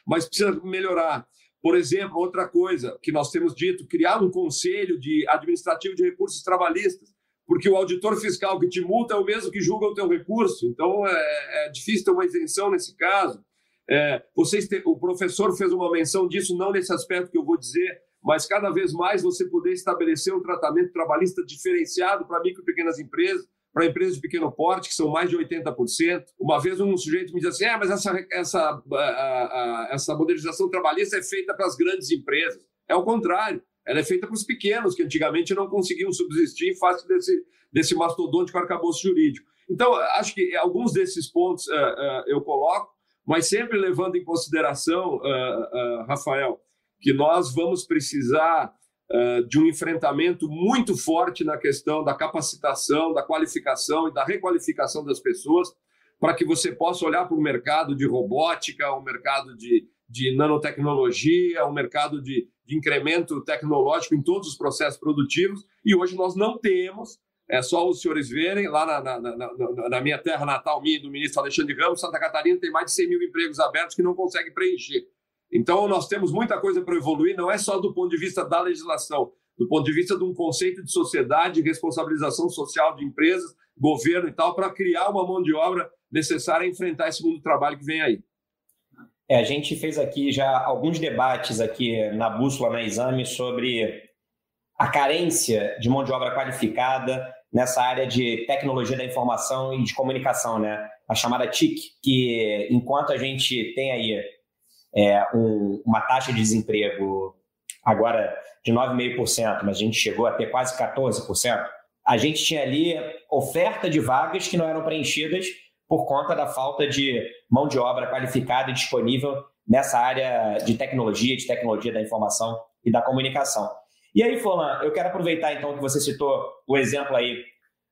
mas precisa melhorar. Por exemplo, outra coisa que nós temos dito, criar um conselho de administrativo de recursos trabalhistas, porque o auditor fiscal que te multa é o mesmo que julga o teu recurso, então é, é difícil ter uma isenção nesse caso. É, vocês te, o professor fez uma menção disso, não nesse aspecto que eu vou dizer, mas cada vez mais você poder estabelecer um tratamento trabalhista diferenciado para micro e pequenas empresas, para empresas de pequeno porte, que são mais de 80%. Uma vez um sujeito me disse assim: ah, mas essa, essa, a, a, essa modernização trabalhista é feita para as grandes empresas. É o contrário. Ela é feita para os pequenos, que antigamente não conseguiam subsistir face desse, desse mastodôntico arcabouço jurídico. Então, acho que alguns desses pontos uh, uh, eu coloco, mas sempre levando em consideração, uh, Rafael, que nós vamos precisar uh, de um enfrentamento muito forte na questão da capacitação, da qualificação e da requalificação das pessoas, para que você possa olhar para o mercado de robótica, o mercado de, de nanotecnologia, o mercado de, de incremento tecnológico em todos os processos produtivos. E hoje nós não temos é só os senhores verem, lá na, na, na, na, minha terra natal, minha do ministro Alexandre Ramos, Santa Catarina tem mais de 100 mil empregos abertos que não consegue preencher. Então, nós temos muita coisa para evoluir, não é só do ponto de vista da legislação, do ponto de vista de um conceito de sociedade, responsabilização social de empresas, governo e tal, para criar uma mão de obra necessária a enfrentar esse mundo do trabalho que vem aí. É, a gente fez aqui já alguns debates aqui na bússola, na exame, sobre a carência de mão de obra qualificada nessa área de tecnologia da informação e de comunicação, né? A chamada TIC, que enquanto a gente tem aí é, um, uma taxa de desemprego agora de 9,5%, mas a gente chegou a ter quase 14%, a gente tinha ali oferta de vagas que não eram preenchidas por conta da falta de mão de obra qualificada e disponível nessa área de tecnologia, de tecnologia da informação e da comunicação. E aí, Folan, eu quero aproveitar então que você citou o exemplo aí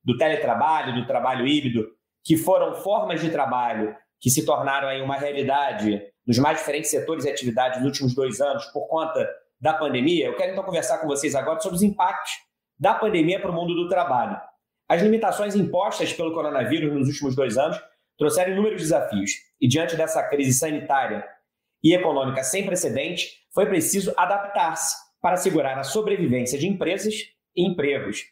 do teletrabalho, do trabalho híbrido, que foram formas de trabalho que se tornaram aí uma realidade nos mais diferentes setores e atividades nos últimos dois anos por conta da pandemia. Eu quero então conversar com vocês agora sobre os impactos da pandemia para o mundo do trabalho. As limitações impostas pelo coronavírus nos últimos dois anos trouxeram inúmeros desafios e diante dessa crise sanitária e econômica sem precedentes, foi preciso adaptar-se para assegurar a sobrevivência de empresas e empregos.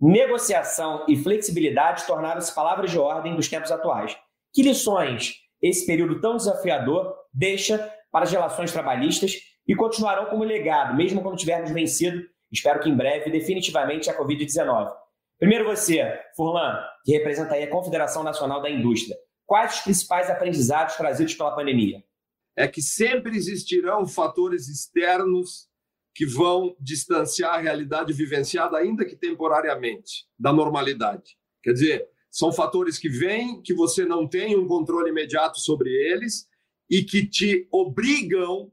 Negociação e flexibilidade tornaram-se palavras de ordem dos tempos atuais. Que lições esse período tão desafiador deixa para as relações trabalhistas e continuarão como legado, mesmo quando tivermos vencido, espero que em breve, definitivamente a Covid-19? Primeiro você, Furlan, que representa aí a Confederação Nacional da Indústria. Quais os principais aprendizados trazidos pela pandemia? É que sempre existirão fatores externos que vão distanciar a realidade vivenciada, ainda que temporariamente, da normalidade. Quer dizer, são fatores que vêm, que você não tem um controle imediato sobre eles e que te obrigam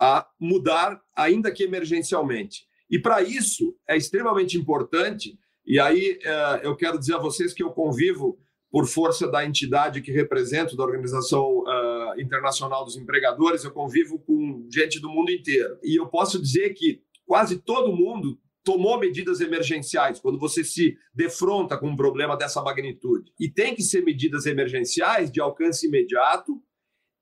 a mudar, ainda que emergencialmente. E para isso é extremamente importante, e aí eh, eu quero dizer a vocês que eu convivo por força da entidade que represento, da Organização uh, Internacional dos Empregadores, eu convivo com gente do mundo inteiro. E eu posso dizer que quase todo mundo tomou medidas emergenciais quando você se defronta com um problema dessa magnitude. E tem que ser medidas emergenciais de alcance imediato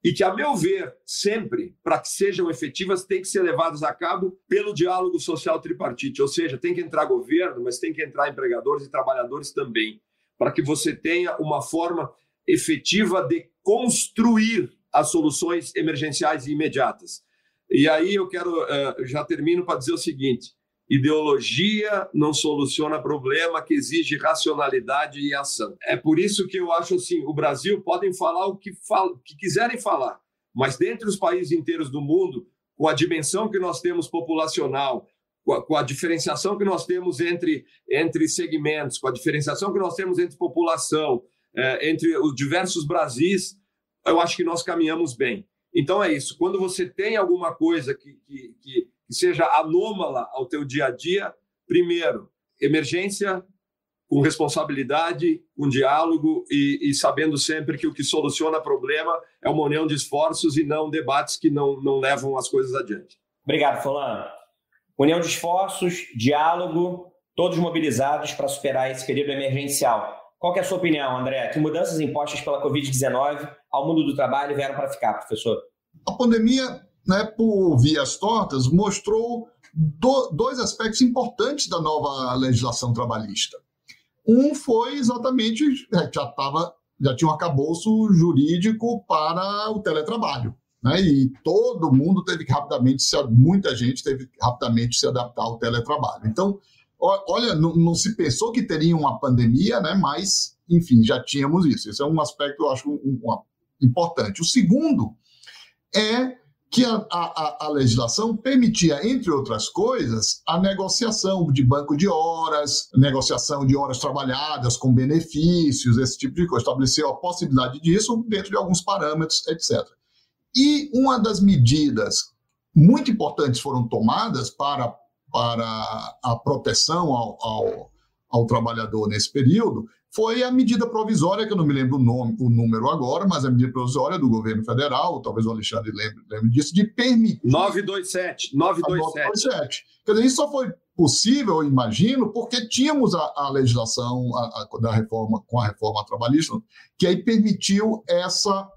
e que, a meu ver, sempre, para que sejam efetivas, tem que ser levadas a cabo pelo diálogo social tripartite, ou seja, tem que entrar governo, mas tem que entrar empregadores e trabalhadores também para que você tenha uma forma efetiva de construir as soluções emergenciais e imediatas. E aí eu quero, uh, já termino para dizer o seguinte: ideologia não soluciona problema que exige racionalidade e ação. É por isso que eu acho assim: o Brasil podem falar o que, fal que quiserem falar, mas dentre os países inteiros do mundo, com a dimensão que nós temos populacional, com a, com a, diferenciação que nós temos entre, entre segmentos, com a diferenciação que nós temos entre população, é, entre os diversos Brasis, eu acho que nós caminhamos bem. Então é isso. Quando você tem alguma coisa que, que, que, seja anômala ao teu dia a dia, primeiro, emergência com responsabilidade, com diálogo e, e, sabendo sempre que o que soluciona problema é uma união de esforços e não debates que não, não levam as coisas adiante. Obrigado, Fulano. União de esforços, diálogo, todos mobilizados para superar esse período emergencial. Qual é a sua opinião, André? Que mudanças impostas pela Covid-19 ao mundo do trabalho vieram para ficar, professor? A pandemia, né, por vias tortas, mostrou do, dois aspectos importantes da nova legislação trabalhista. Um foi exatamente, é, já, tava, já tinha um arcabouço jurídico para o teletrabalho. Né? E todo mundo teve que rapidamente, se, muita gente teve que rapidamente se adaptar ao teletrabalho. Então, olha, não, não, se pensou que teria uma pandemia, né? mas, enfim, já tínhamos isso. Esse é um aspecto, eu acho, um, um, importante. O segundo é que a, a, a, legislação permitia, entre outras coisas, a negociação de banco de horas, negociação de horas trabalhadas com benefícios, esse tipo de coisa. Estabeleceu a possibilidade disso dentro de alguns parâmetros, etc. E uma das medidas muito importantes foram tomadas para, para a proteção ao, ao, ao trabalhador nesse período foi a medida provisória, que eu não me lembro o, nome, o número agora, mas a medida provisória do governo federal, talvez o Alexandre lembre, lembre disso, de permitir. 927. 927. 927. Quer dizer, isso só foi possível, eu imagino, porque tínhamos a, a legislação a, a, da reforma, com a reforma trabalhista, que aí permitiu essa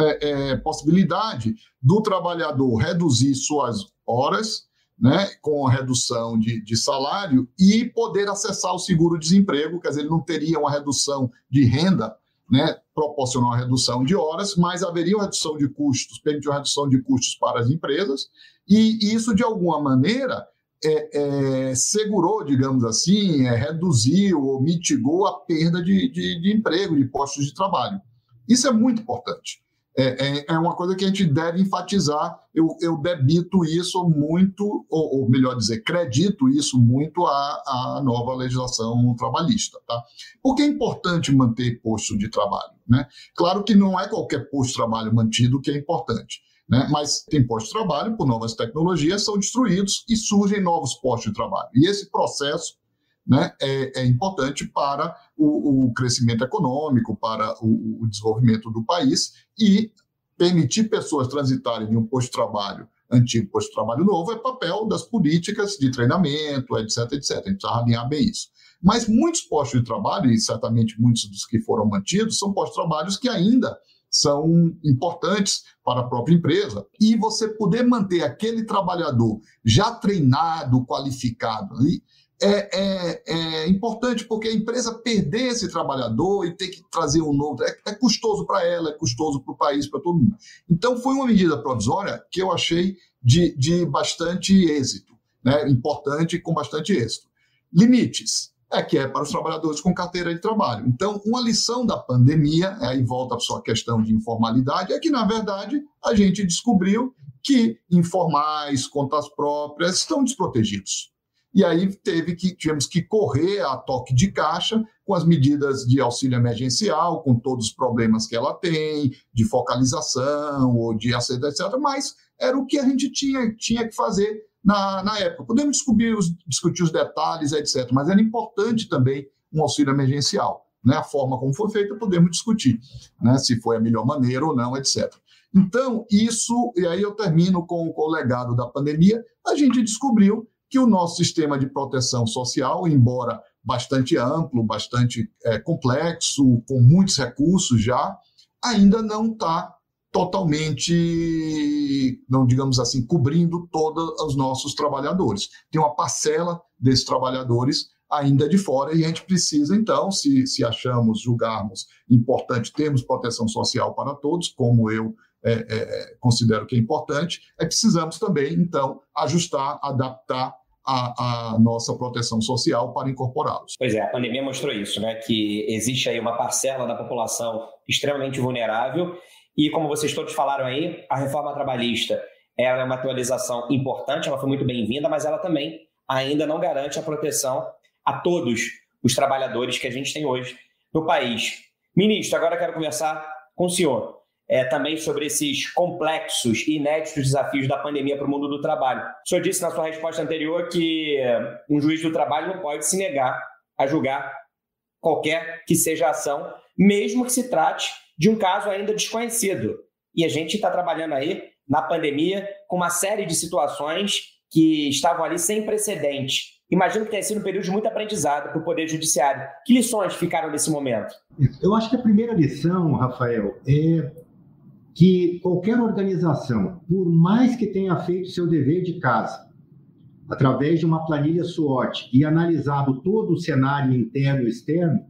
é, é, possibilidade do trabalhador reduzir suas horas, né, com a redução de, de salário e poder acessar o seguro-desemprego, quer dizer, ele não teria uma redução de renda né, proporcional à redução de horas, mas haveria uma redução de custos, permitiu uma redução de custos para as empresas, e isso, de alguma maneira, é, é, segurou, digamos assim, é, reduziu ou mitigou a perda de, de, de emprego, de postos de trabalho. Isso é muito importante. É, é, é, uma coisa que a gente deve enfatizar. Eu, eu debito isso muito, ou, ou, melhor dizer, credito isso muito à, à nova legislação trabalhista. Tá? Porque é importante manter posto de trabalho. Né? Claro que não é qualquer posto de trabalho mantido que é importante. Né? Mas tem postos de trabalho, por novas tecnologias, são destruídos e surgem novos postos de trabalho. E esse processo né, é, é, importante para o, o, crescimento econômico, para o, o, desenvolvimento do país e permitir pessoas transitarem de um posto de trabalho antigo posto de trabalho novo é papel das políticas de treinamento, etc, etc. A gente precisa alinhar bem isso. Mas muitos postos de trabalho, e certamente muitos dos que foram mantidos, são postos de trabalho que ainda são importantes para a própria empresa. E você poder manter aquele trabalhador já treinado, qualificado ali, é, é, é, importante porque a empresa perder esse trabalhador e ter que trazer um novo é, é custoso para ela, é custoso para o país, para todo mundo. Então foi uma medida provisória que eu achei de, de bastante êxito, né? importante com bastante êxito. Limites é que é para os trabalhadores com carteira de trabalho. Então, uma lição da pandemia, aí volta a sua questão de informalidade, é que, na verdade, a gente descobriu que informais, contas próprias, estão desprotegidos. E aí teve que tivemos que correr a toque de caixa com as medidas de auxílio emergencial, com todos os problemas que ela tem, de focalização ou de aceita, etc. Mas era o que a gente tinha, tinha que fazer na, na época. Podemos discutir os, discutir os detalhes, etc. Mas era importante também um auxílio emergencial. Né? A forma como foi feita, podemos discutir, né? se foi a melhor maneira ou não, etc. Então, isso, e aí eu termino com, com o legado da pandemia, a gente descobriu que o nosso sistema de proteção social, embora bastante amplo, bastante é, complexo, com muitos recursos já, ainda não está totalmente, não digamos assim, cobrindo todos os nossos trabalhadores. Tem uma parcela desses trabalhadores ainda de fora e a gente precisa, então, se, se achamos, julgarmos importante termos proteção social para todos, como eu é, é, considero que é importante, é precisamos também, então, ajustar, adaptar a, a, nossa proteção social para incorporá-los. Pois é, a pandemia mostrou isso, né? Que existe aí uma parcela da população extremamente vulnerável e como vocês todos falaram aí, a reforma trabalhista ela é uma atualização importante, ela foi muito bem-vinda, mas ela também ainda não garante a proteção a todos os trabalhadores que a gente tem hoje no país. Ministro, agora quero conversar com o senhor é, também sobre esses complexos e inéditos desafios da pandemia para o mundo do trabalho. O senhor disse na sua resposta anterior que um juiz do trabalho não pode se negar a julgar qualquer que seja a ação, mesmo que se trate de um caso ainda desconhecido. E a gente está trabalhando aí na pandemia com uma série de situações que estavam ali sem precedente. Imagino que tenha sido um período de muito aprendizado para o Poder Judiciário. Que lições ficaram nesse momento? Eu acho que a primeira lição, Rafael, é que qualquer organização, por mais que tenha feito seu dever de casa, através de uma planilha SWOT e analisado todo o cenário interno e externo,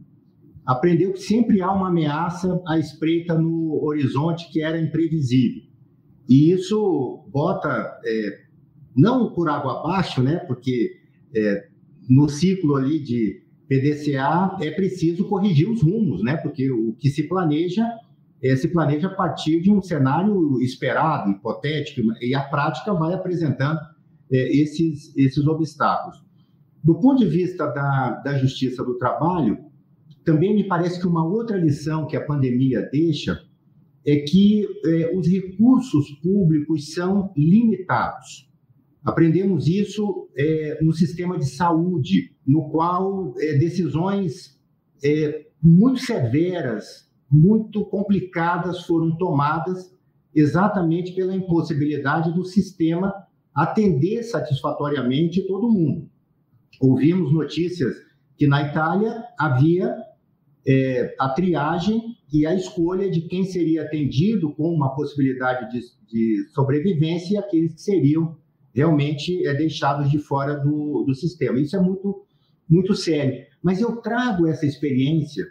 aprendeu que sempre há uma ameaça à espreita no horizonte que era imprevisível. E isso bota, é, não por água abaixo, né, porque é, no ciclo ali de PDCA é preciso corrigir os rumos, né, porque o que se planeja é, se planeja a partir de um cenário esperado, hipotético, e a prática vai apresentando é, esses, esses obstáculos. Do ponto de vista da, da justiça do trabalho, também me parece que uma outra lição que a pandemia deixa é que é, os recursos públicos são limitados. Aprendemos isso é, no sistema de saúde, no qual é, decisões é, muito severas muito complicadas foram tomadas exatamente pela impossibilidade do sistema atender satisfatoriamente todo mundo. Ouvimos notícias que na Itália havia é, a triagem e a escolha de quem seria atendido com uma possibilidade de, de sobrevivência e aqueles que seriam realmente é, deixados de fora do, do sistema. Isso é muito, muito sério. Mas eu trago essa experiência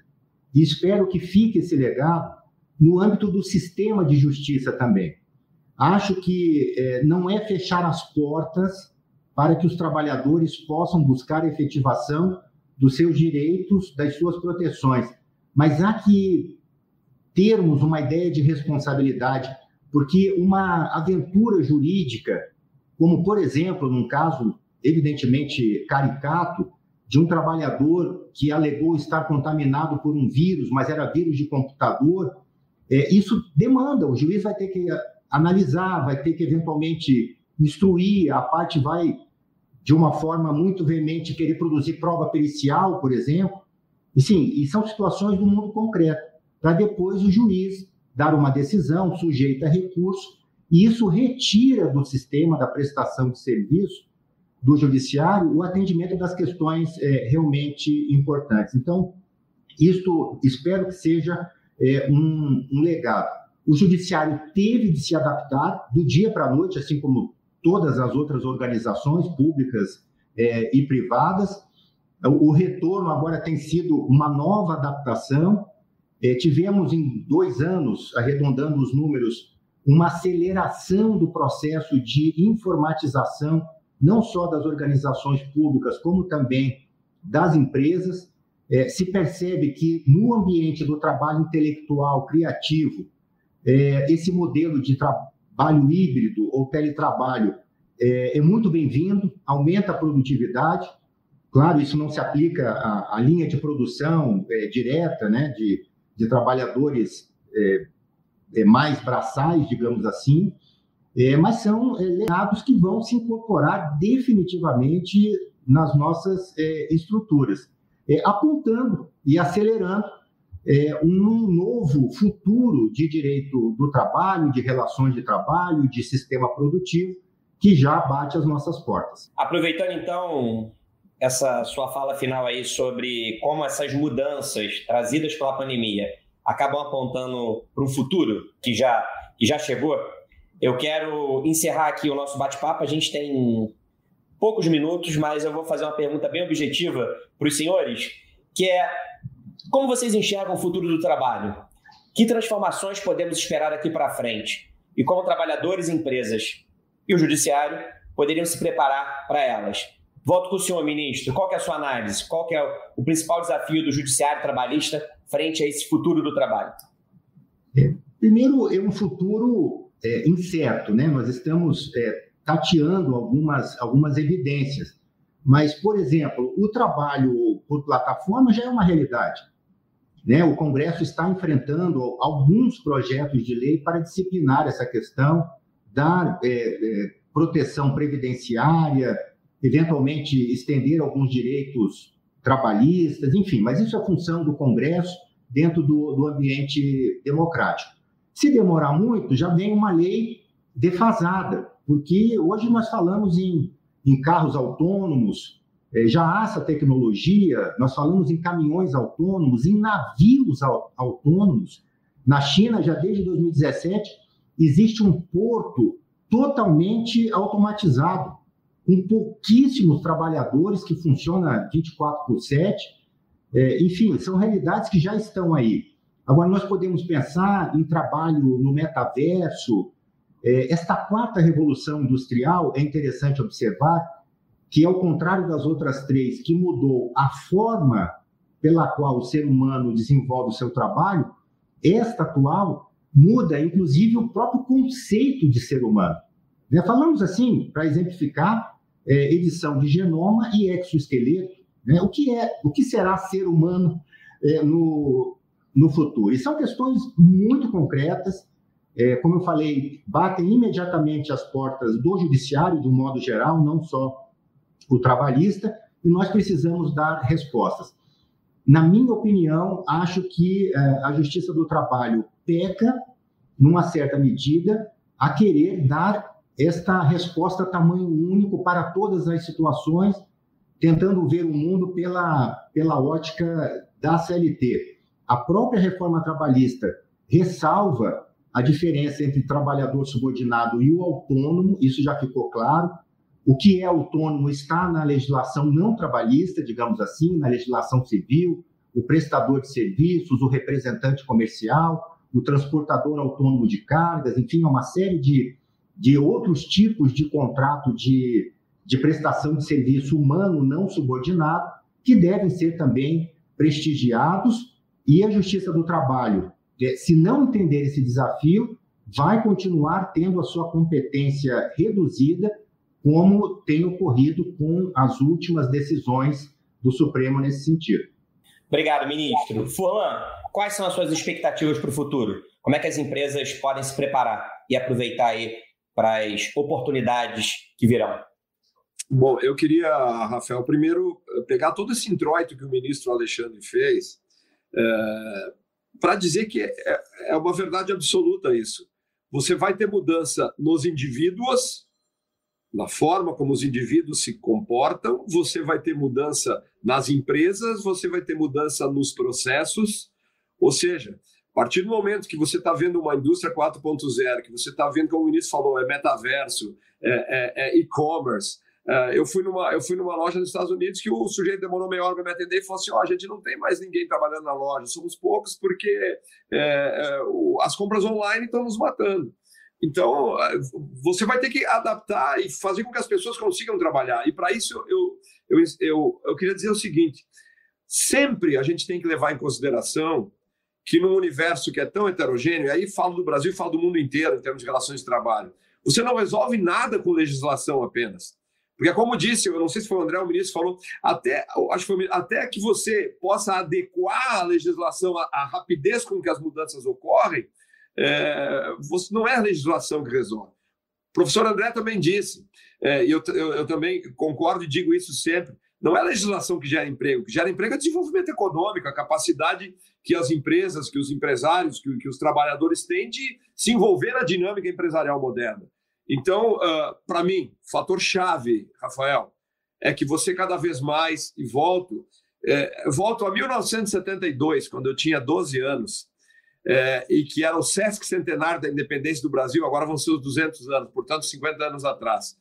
e espero que fique esse legado no âmbito do sistema de justiça também. Acho que é, não é fechar as portas para que os trabalhadores possam buscar efetivação dos seus direitos, das suas proteções, mas há que termos uma ideia de responsabilidade, porque uma aventura jurídica, como por exemplo, num caso evidentemente caricato, de um trabalhador que alegou estar contaminado por um vírus, mas era vírus de computador, é, isso demanda, o juiz vai ter que analisar, vai ter que eventualmente instruir, a parte vai, de uma forma muito veemente, querer produzir prova pericial, por exemplo. E sim, e são situações do mundo concreto, para depois o juiz dar uma decisão sujeita a recurso, e isso retira do sistema da prestação de serviço do judiciário o atendimento das questões é, realmente importantes. Então, isto espero que seja é, um, um, legado. O judiciário teve de se adaptar do dia para a noite, assim como todas as outras organizações públicas é, e privadas. O retorno agora tem sido uma nova adaptação. É, tivemos em dois anos, arredondando os números, uma aceleração do processo de informatização não só das organizações públicas, como também das empresas. É, se percebe que no ambiente do trabalho intelectual criativo, é, esse modelo de trabalho híbrido ou teletrabalho é, é muito bem-vindo, aumenta a produtividade. Claro, isso não se aplica à, à linha de produção é, direta, né, de, de trabalhadores é, é, mais braçais, digamos assim, é, mas são é, legados que vão se incorporar definitivamente nas nossas é, estruturas, é, apontando e acelerando é, um novo futuro de direito do trabalho, de relações de trabalho, de sistema produtivo, que já bate as nossas portas. Aproveitando então essa sua fala final aí sobre como essas mudanças trazidas pela pandemia acabam apontando para um futuro que já, que já chegou, eu quero encerrar aqui o nosso bate-papo. A gente tem poucos minutos, mas eu vou fazer uma pergunta bem objetiva para os senhores, que é como vocês enxergam o futuro do trabalho? Que transformações podemos esperar daqui para frente? E como trabalhadores, empresas e o judiciário poderiam se preparar para elas? Volto com o senhor, ministro. Qual é a sua análise? Qual é o principal desafio do judiciário trabalhista frente a esse futuro do trabalho? É, primeiro, é um futuro é, incerto, né? Nós estamos é, tateando algumas, algumas evidências. Mas, por exemplo, o trabalho por plataforma já é uma realidade. Né? O Congresso está enfrentando alguns projetos de lei para disciplinar essa questão, dar é, é, proteção previdenciária, eventualmente estender alguns direitos trabalhistas, enfim, mas isso é função do Congresso dentro do, do ambiente democrático. Se demorar muito, já vem uma lei defasada, porque hoje nós falamos em, em carros autônomos, é, já há essa tecnologia, nós falamos em caminhões autônomos, em navios autônomos. Na China, já desde 2017, existe um porto totalmente automatizado, com pouquíssimos trabalhadores que funciona 24 por 7. É, enfim, são realidades que já estão aí. Agora, nós podemos pensar em trabalho no metaverso. É, esta quarta revolução industrial é interessante observar que, ao contrário das outras três, que mudou a forma pela qual o ser humano desenvolve o seu trabalho, esta atual muda, inclusive, o próprio conceito de ser humano. Né? Falamos assim, para exemplificar, é, edição de genoma e exoesqueleto. Né? O, que é, o que será ser humano é, no, no futuro. E são questões muito concretas, é, como eu falei, batem imediatamente as portas do judiciário, de um modo geral, não só o trabalhista, e nós precisamos dar respostas. Na minha opinião, acho que é, a Justiça do Trabalho peca, numa certa medida, a querer dar esta resposta tamanho único para todas as situações, tentando ver o mundo pela, pela ótica da CLT. A própria reforma trabalhista ressalva a diferença entre trabalhador subordinado e o autônomo, isso já ficou claro. O que é autônomo está na legislação não trabalhista, digamos assim, na legislação civil, o prestador de serviços, o representante comercial, o transportador autônomo de cargas, enfim, é uma série de, de outros tipos de contrato de, de prestação de serviço humano não subordinado que devem ser também prestigiados e a Justiça do Trabalho, é, se não entender esse desafio, vai continuar tendo a sua competência reduzida, como tem ocorrido com as últimas decisões do Supremo nesse sentido. Obrigado, ministro. Furlan, quais são as suas expectativas para o futuro? Como é que as empresas podem se preparar e aproveitar aí para as oportunidades que virão? Bom, eu queria, Rafael, primeiro pegar todo esse introito que o ministro Alexandre fez é, para dizer que é, é uma verdade absoluta isso. Você vai ter mudança nos indivíduos, na forma como os indivíduos se comportam, você vai ter mudança nas empresas, você vai ter mudança nos processos, ou seja, a partir do momento que você está vendo uma indústria 4.0, que você está vendo, como o ministro falou, é metaverso, é, é, é e-commerce, eu, fui numa, eu fui numa loja nos Estados Unidos que o sujeito demorou meia hora para me atender e falou assim: ó, oh, a gente não tem mais ninguém trabalhando na loja, somos poucos porque é, é, o, as compras online estão nos matando. Então, você vai ter que adaptar e fazer com que as pessoas consigam trabalhar. E para isso, eu, eu, eu, eu queria dizer o seguinte: sempre a gente tem que levar em consideração que num universo que é tão heterogêneo, e aí falo do Brasil falo do mundo inteiro em termos de relações de trabalho, você não resolve nada com legislação apenas. Porque, como disse, eu não sei se foi o André, o ministro falou, até, acho que, foi, até que você possa adequar a legislação à, à rapidez com que as mudanças ocorrem, é, você, não é a legislação que resolve. O professor André também disse, é, e eu, eu, eu, também concordo e digo isso sempre, não é a legislação que gera emprego, o que gera emprego é desenvolvimento econômico, a capacidade que as empresas, que os empresários, que, que os trabalhadores têm de se envolver na dinâmica empresarial moderna. Então, uh, ah, para mim, fator chave, Rafael, é que você cada vez mais, e volto, é, volto a 1972, quando eu tinha 12 anos, é, e que era o Sesc Centenário da Independência do Brasil, agora vão ser os 200 anos, portanto, 50 anos atrás.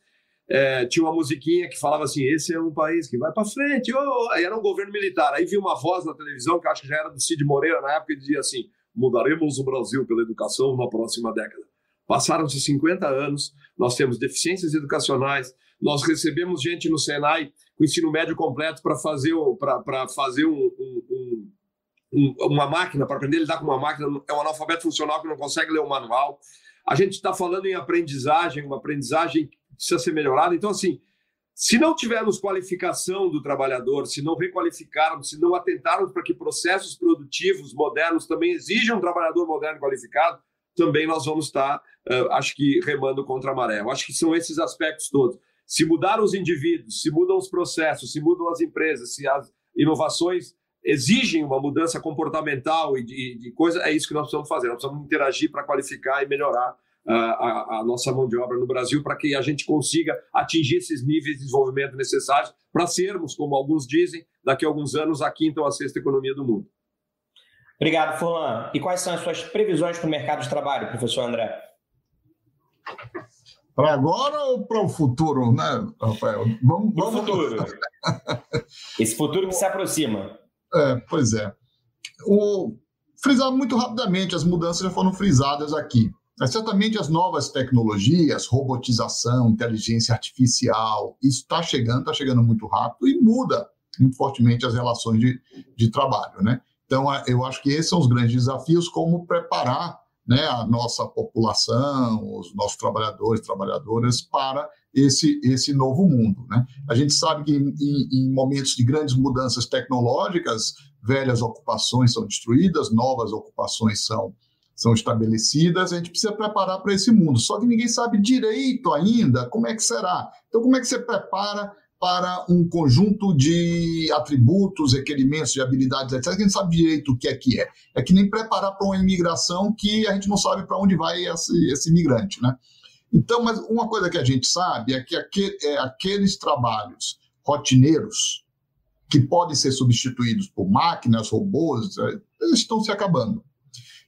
É, tinha uma musiquinha que falava assim: esse é um país que vai para frente. Oh! Aí era um governo militar. Aí vi uma voz na televisão, que acho que já era do Cid Moreira na época, e dizia assim: mudaremos o Brasil pela educação na próxima década. Passaram-se 50 anos, nós temos deficiências educacionais, nós recebemos gente no Senai com ensino médio completo para fazer, pra, fazer um, um, um, uma máquina, para aprender a lidar com uma máquina, é um analfabeto funcional que não consegue ler o manual. A gente está falando em aprendizagem, uma aprendizagem que precisa ser melhorada. Então, assim, se não tivermos qualificação do trabalhador, se não requalificarmos, se não atentarmos para que processos produtivos modernos também exijam um trabalhador moderno qualificado, também nós vamos estar, uh, acho que, remando contra a maré. Eu acho que são esses aspectos todos. Se mudar os indivíduos, se mudam os processos, se mudam as empresas, se as inovações exigem uma mudança comportamental e de, de coisa, é isso que nós precisamos fazer. Nós precisamos interagir para qualificar e melhorar uh, a, a, nossa mão de obra no Brasil para que a gente consiga atingir esses níveis de desenvolvimento necessários para sermos, como alguns dizem, daqui a alguns anos, a quinta ou a sexta economia do mundo. Obrigado, Fulan. E quais são as suas previsões para o mercado de trabalho, professor André? Para agora ou para o futuro, né, Rafael? Vamos, para o futuro. Esse futuro que se aproxima. É, pois é. O, frisar muito rapidamente, as mudanças já foram frisadas aqui. Mas certamente as novas tecnologias, robotização, inteligência artificial, isso está chegando, está chegando muito rápido e muda muito fortemente as relações de, de trabalho, né? Então, eu acho que esses são os grandes desafios, como preparar né, a nossa população, os nossos trabalhadores, trabalhadoras, para esse, esse novo mundo. Né? A gente sabe que em, em momentos de grandes mudanças tecnológicas, velhas ocupações são destruídas, novas ocupações são, são estabelecidas, a gente precisa preparar para esse mundo. Só que ninguém sabe direito ainda como é que será. Então, como é que você prepara para um conjunto de atributos, requerimentos de habilidades, etc., que a gente sabe direito o que é que é. É que nem preparar para uma imigração que a gente não sabe para onde vai esse, esse imigrante, né? Então, mas uma coisa que a gente sabe é que aquele, é, aqueles trabalhos rotineiros que podem ser substituídos por máquinas, robôs, é, eles estão se acabando.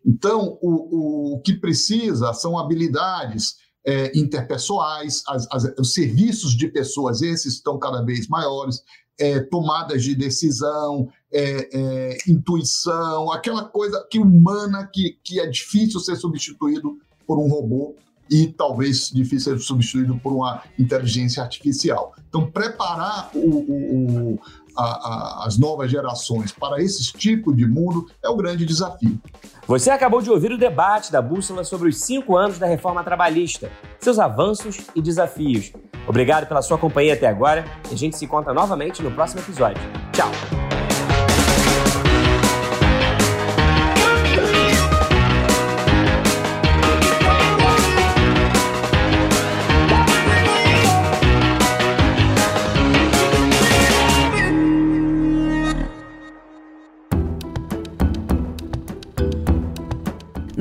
Então, o, o que precisa são habilidades é, interpessoais, as, as, os serviços de pessoas, esses estão cada vez maiores, é, tomadas de decisão, é, é, intuição, aquela coisa que humana que, que é difícil ser substituído por um robô e talvez difícil ser substituído por uma inteligência artificial. Então, preparar o, o, a, a, as novas gerações para esse tipo de mundo é o grande desafio. Você acabou de ouvir o debate da Bússola sobre os cinco anos da reforma trabalhista, seus avanços e desafios. Obrigado pela sua companhia até agora e a gente se encontra novamente no próximo episódio. Tchau!